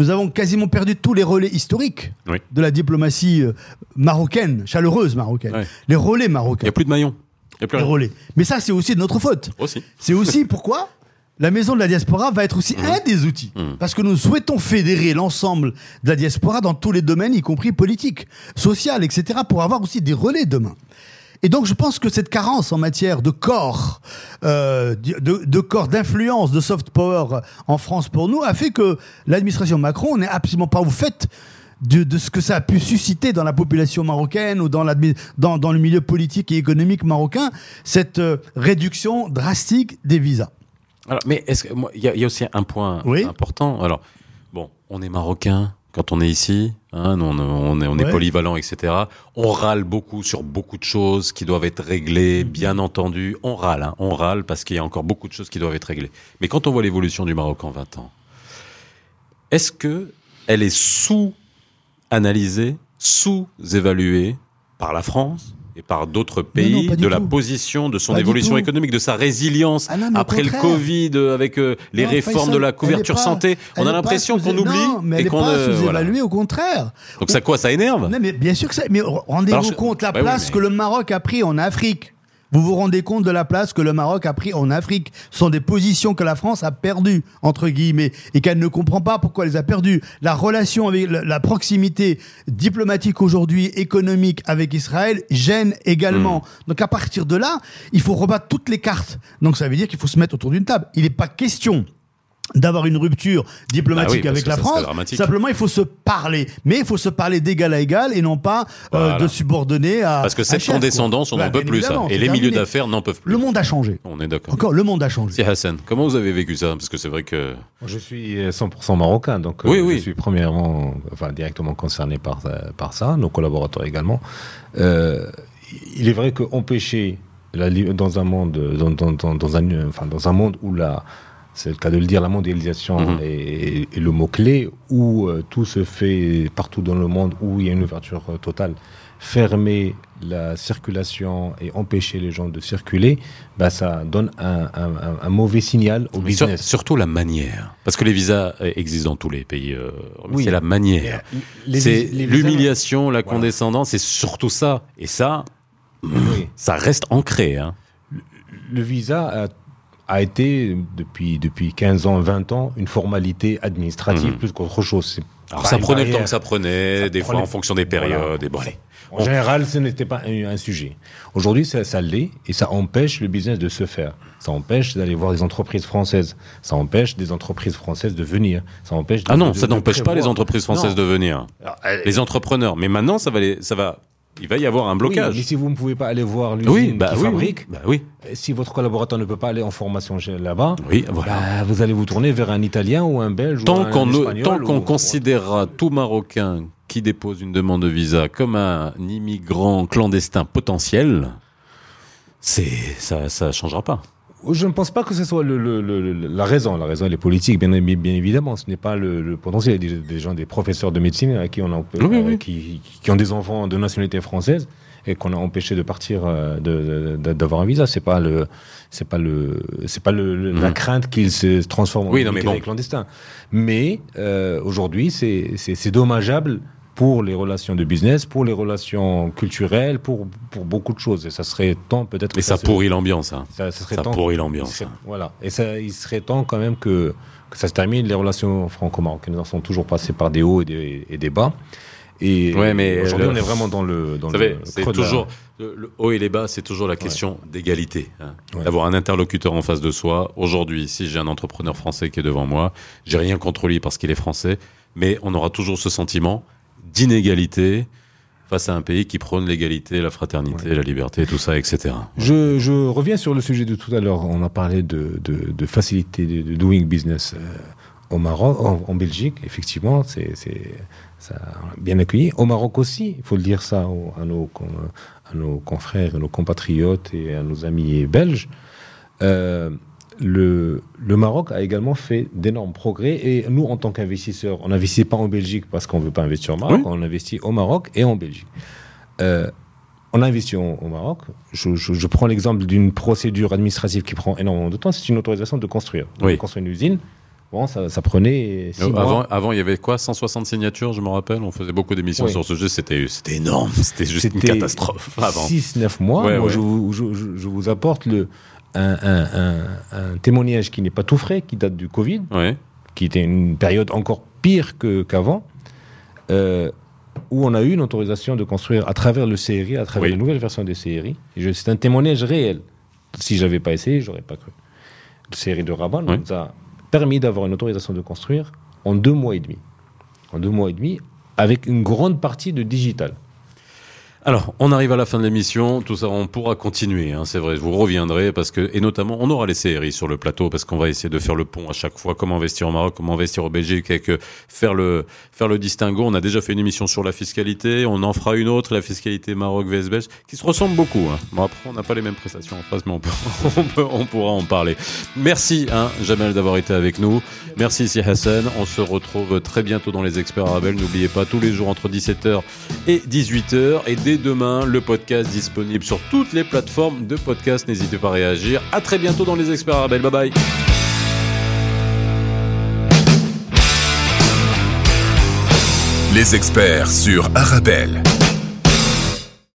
Speaker 2: nous avons quasiment perdu tous les relais historiques
Speaker 1: Oui.
Speaker 2: de la diplomatie euh, marocaine, chaleureuse marocaine.
Speaker 1: Ouais.
Speaker 2: Les relais
Speaker 1: Il n'y
Speaker 2: marocains.
Speaker 1: a plus de maillon. Il n'y a plus
Speaker 2: Les
Speaker 1: rien.
Speaker 2: relais. Mais ça, c'est aussi de notre faute.
Speaker 1: Aussi.
Speaker 2: C'est aussi *laughs* pourquoi la maison de la diaspora va être aussi un des outils.
Speaker 1: Mhm.
Speaker 2: Parce que nous souhaitons fédérer l'ensemble de la diaspora dans tous les domaines, y compris politique, social, etc., pour avoir aussi des relais demain. Et donc, je pense que cette carence en matière de corps, euh, de, de corps d'influence, de soft power en France pour nous, a fait que l'administration Macron n'est absolument pas au fait de, de ce que ça a pu susciter dans la population marocaine ou dans, l'admi- dans, dans le milieu politique et économique marocain, cette euh, réduction drastique des visas.
Speaker 1: Alors, mais est-ce il y, a- il y a aussi un point
Speaker 2: Oui.
Speaker 1: important. Alors, bon, on est marocain quand on est ici, hein, on, on est, on est
Speaker 2: Ouais.
Speaker 1: polyvalent, etc. On râle beaucoup sur beaucoup de choses qui doivent être réglées,
Speaker 2: Mhm.
Speaker 1: bien entendu. On râle, hein, on râle parce qu'il y a encore beaucoup de choses qui doivent être réglées. Mais quand on voit l'évolution du Maroc en 20 ans, est-ce que elle est sous-analysée, sous-évaluée par la France et par d'autres pays de la position de son
Speaker 2: Pas
Speaker 1: évolution économique, de sa résilience
Speaker 2: Ah non,
Speaker 1: après le. Covid, euh, avec euh, les réformes
Speaker 2: Faisal,
Speaker 1: de la couverture
Speaker 2: pas-
Speaker 1: santé. On a l'impression qu'on oublie
Speaker 2: Non, mais
Speaker 1: et
Speaker 2: elle
Speaker 1: qu'on euh, voilà.
Speaker 2: sous-évaluée, au contraire.
Speaker 1: Donc ça quoi Ça énerve?
Speaker 2: Non, mais bien sûr que ça. Mais rendez-vous compte la
Speaker 1: Bah oui,
Speaker 2: place
Speaker 1: mais-
Speaker 2: que le Maroc a pris en Afrique. Vous vous rendez compte de la place que le Maroc a pris en Afrique Ce sont des positions que la France a perdues, entre guillemets, et qu'elle ne comprend pas pourquoi elle les a perdues. La relation avec la, proximité diplomatique aujourd'hui, économique avec Israël, gêne également.
Speaker 1: Hmm.
Speaker 2: Donc à partir de là, il faut rebattre toutes les cartes. Donc ça veut dire qu'il faut se mettre autour d'une table. Il n'est pas question d'avoir une rupture diplomatique
Speaker 1: Bah oui, parce
Speaker 2: avec la France.
Speaker 1: dramatique.
Speaker 2: Simplement, il faut se parler. Mais il faut se parler d'égal à égal et non pas euh,
Speaker 1: Voilà.
Speaker 2: de subordonner à.
Speaker 1: Parce que cette
Speaker 2: chef, quoi.
Speaker 1: condescendance, on
Speaker 2: Bah,
Speaker 1: n'en peut plus ça. Et les
Speaker 2: terminé.
Speaker 1: milieux d'affaires n'en peuvent plus.
Speaker 2: Le monde a changé.
Speaker 1: On est d'accord.
Speaker 2: Encore, le monde a changé.
Speaker 1: Si Hassan, comment vous avez vécu ça Parce que c'est vrai que
Speaker 3: Je suis 100% marocain, donc euh,
Speaker 1: Oui,
Speaker 3: je suis premièrement, enfin directement concerné par, euh, par ça, nos collaborateurs également. Euh, il est vrai qu'empêcher dans un monde, dans, dans, dans, dans un, enfin, dans un monde où la, c'est le cas de le dire, la mondialisation
Speaker 1: Mhm.
Speaker 3: est, est le mot clé, où euh, tout se fait partout dans le monde, où il y a une ouverture euh, totale, fermer la circulation et empêcher les gens de circuler, bah, ça donne un, un- un- un mauvais signal au
Speaker 1: Mais sur-
Speaker 3: business.
Speaker 1: surtout la manière. Parce que les visas euh, existent dans tous les pays. euh,
Speaker 3: Oui.
Speaker 1: C'est la manière. C'est
Speaker 3: visas-
Speaker 1: l'humiliation, la
Speaker 3: Voilà.
Speaker 1: condescendance, c'est surtout ça. Et ça,
Speaker 3: Oui.
Speaker 1: ça reste ancré. Hein.
Speaker 3: Le visa a, a été, depuis, depuis 15 ans, 20 ans, une formalité administrative
Speaker 1: Mhm.
Speaker 3: plus qu'autre chose.
Speaker 1: Alors ça prenait le temps que ça prenait,
Speaker 3: Ça
Speaker 1: des fois en fonction des
Speaker 3: Voilà.
Speaker 1: périodes. Et bon, allez.
Speaker 3: En général, ce n'était pas un, un sujet. Aujourd'hui, ça, ça l'est et ça empêche le business de se faire. Ça empêche d'aller voir des entreprises françaises. Ça empêche des entreprises françaises de venir. Ça empêche. de-
Speaker 1: Ah non,
Speaker 3: de-
Speaker 1: ça n'empêche pas les entreprises françaises
Speaker 3: Non.
Speaker 1: de venir.
Speaker 3: Alors,
Speaker 1: Les entrepreneurs. Mais maintenant, ça va, les- ça va, il va y avoir un
Speaker 3: oui,
Speaker 1: blocage.
Speaker 3: mais si vous ne pouvez pas aller voir l'usine
Speaker 1: Oui, bah
Speaker 3: qui
Speaker 1: oui,
Speaker 3: fabrique,
Speaker 1: oui. Bah
Speaker 3: si votre collaborateur ne peut pas aller en formation là-bas,
Speaker 1: oui, voilà.
Speaker 3: bah, vous allez vous tourner vers un Italien ou un Belge ou
Speaker 1: tant
Speaker 3: un
Speaker 1: qu'on
Speaker 3: Espagnol
Speaker 1: tant qu'on
Speaker 3: ou-
Speaker 1: considérera tout Marocain qui dépose une demande de visa comme un immigrant clandestin potentiel, c'est ça, ça changera pas.
Speaker 3: Je ne pense pas que ce soit le- le- le- le- la raison. La raison, elle est politique, bien, bien évidemment. Ce n'est pas le, potentiel. Il y a des, des gens, des professeurs de médecine à qui on a,
Speaker 1: Oui,
Speaker 3: euh,
Speaker 1: oui.
Speaker 3: Qui, qui ont des enfants de nationalité française et qu'on a empêché de partir, euh, d'avoir un visa. C'est pas le, c'est pas le, c'est pas le, la
Speaker 1: Mhm.
Speaker 3: crainte qu'ils se transforment en
Speaker 1: non, mais bon.
Speaker 3: Mais euh, aujourd'hui, c'est dommageable pour les relations de business, pour les relations culturelles, pour, pour beaucoup de choses. Et ça serait temps peut-être. Que
Speaker 1: ça pourrit l'ambiance. hein.
Speaker 3: ça, ça serait
Speaker 1: Ça
Speaker 3: temps-
Speaker 1: pourrit l'ambiance. hein.
Speaker 3: Voilà. Et ça, il serait temps quand même que, que ça se termine. Les relations franco-marocaines en sont toujours passées par des hauts et des, et des bas. Et
Speaker 1: Ouais, mais
Speaker 3: aujourd'hui,
Speaker 1: le-
Speaker 3: on est vraiment dans le. Dans
Speaker 1: Vous savez,
Speaker 3: le
Speaker 1: c'est
Speaker 3: de la-
Speaker 1: toujours le, haut et les bas, c'est toujours la question d'égalité, hein.
Speaker 3: Ouais.
Speaker 1: d'avoir un interlocuteur en face de soi. Aujourd'hui, si j'ai un entrepreneur français qui est devant moi, j'ai rien contre lui parce qu'il est français, mais on aura toujours ce sentiment d'inégalité face à un pays qui prône l'égalité, la fraternité, la liberté, tout ça, etc.
Speaker 3: Je, je reviens sur le sujet de tout à l'heure. On a parlé de, de, de facilité de, doing business euh, au Maroc, en, en Belgique. Effectivement, c'est bien accueilli. Au Maroc aussi, il faut le dire ça aux- à nos, con- à nos confrères, à nos compatriotes et à nos amis belges. Euh, le, le Maroc a également fait d'énormes progrès et nous, en tant qu'investisseurs, on n'investit pas en Belgique parce qu'on ne veut pas investir au Maroc,
Speaker 1: Oui.
Speaker 3: on investit au Maroc et en Belgique. Euh, on a investi au, au Maroc. Je, je- je prends l'exemple d'une procédure administrative qui prend énormément de temps. C'est une autorisation de construire.
Speaker 1: Oui.
Speaker 3: Construire une usine. Bon, ça, ça prenait six
Speaker 1: Euh,
Speaker 3: mois.
Speaker 1: Avant, avant, il y avait quoi 160 signatures, je me rappelle? On faisait beaucoup d'émissions
Speaker 3: Oui.
Speaker 1: sur ce jeu. C'était c'était énorme. C'était juste une catastrophe avant.
Speaker 3: 6-9 mois.
Speaker 1: Ouais,
Speaker 3: Moi,
Speaker 1: ouais.
Speaker 3: Je, vous, je- je- je vous apporte le, un, un- un- un témoignage qui n'est pas tout frais, qui date du Covid,
Speaker 1: Ouais.
Speaker 3: qui était une période encore pire qu'avant, euh, où on a eu une autorisation de construire à travers le CRI, à travers
Speaker 1: Oui.
Speaker 3: les nouvelles versions des CRI. C'est un témoignage réel. Si j'avais pas essayé, j'aurais pas cru. Le CRI de Rabat
Speaker 1: Oui.
Speaker 3: nous a permis d'avoir une autorisation de construire en deux mois et demi. En deux mois et demi, avec une grande partie de digital.
Speaker 1: Alors, on arrive à la fin de l'émission. Tout ça, on pourra continuer. Hein, c'est vrai, vous reviendrai parce que, et notamment, on aura les séries sur le plateau parce qu'on va essayer de faire le pont à chaque fois. Comment investir au Maroc, comment investir au Belgique, avec faire le faire le distinguo. On a déjà fait une émission sur la fiscalité. On en fera une autre, la fiscalité Maroc vs Belge, qui se ressemble beaucoup. Hein. Bon, après, on n'a pas les mêmes prestations en face, mais on, peut, *laughs* on, peut- on pourra en parler. Merci, hein, Jamel, d'avoir été avec nous. Merci, Si Hassan. On se retrouve très bientôt dans les experts arabes. N'oubliez pas tous les jours entre 17h et 18h. Et demain, le podcast disponible sur toutes les plateformes de podcast. N'hésitez pas à réagir. À très bientôt dans les experts arabes. Bye bye.
Speaker 4: Les experts sur Arabelle.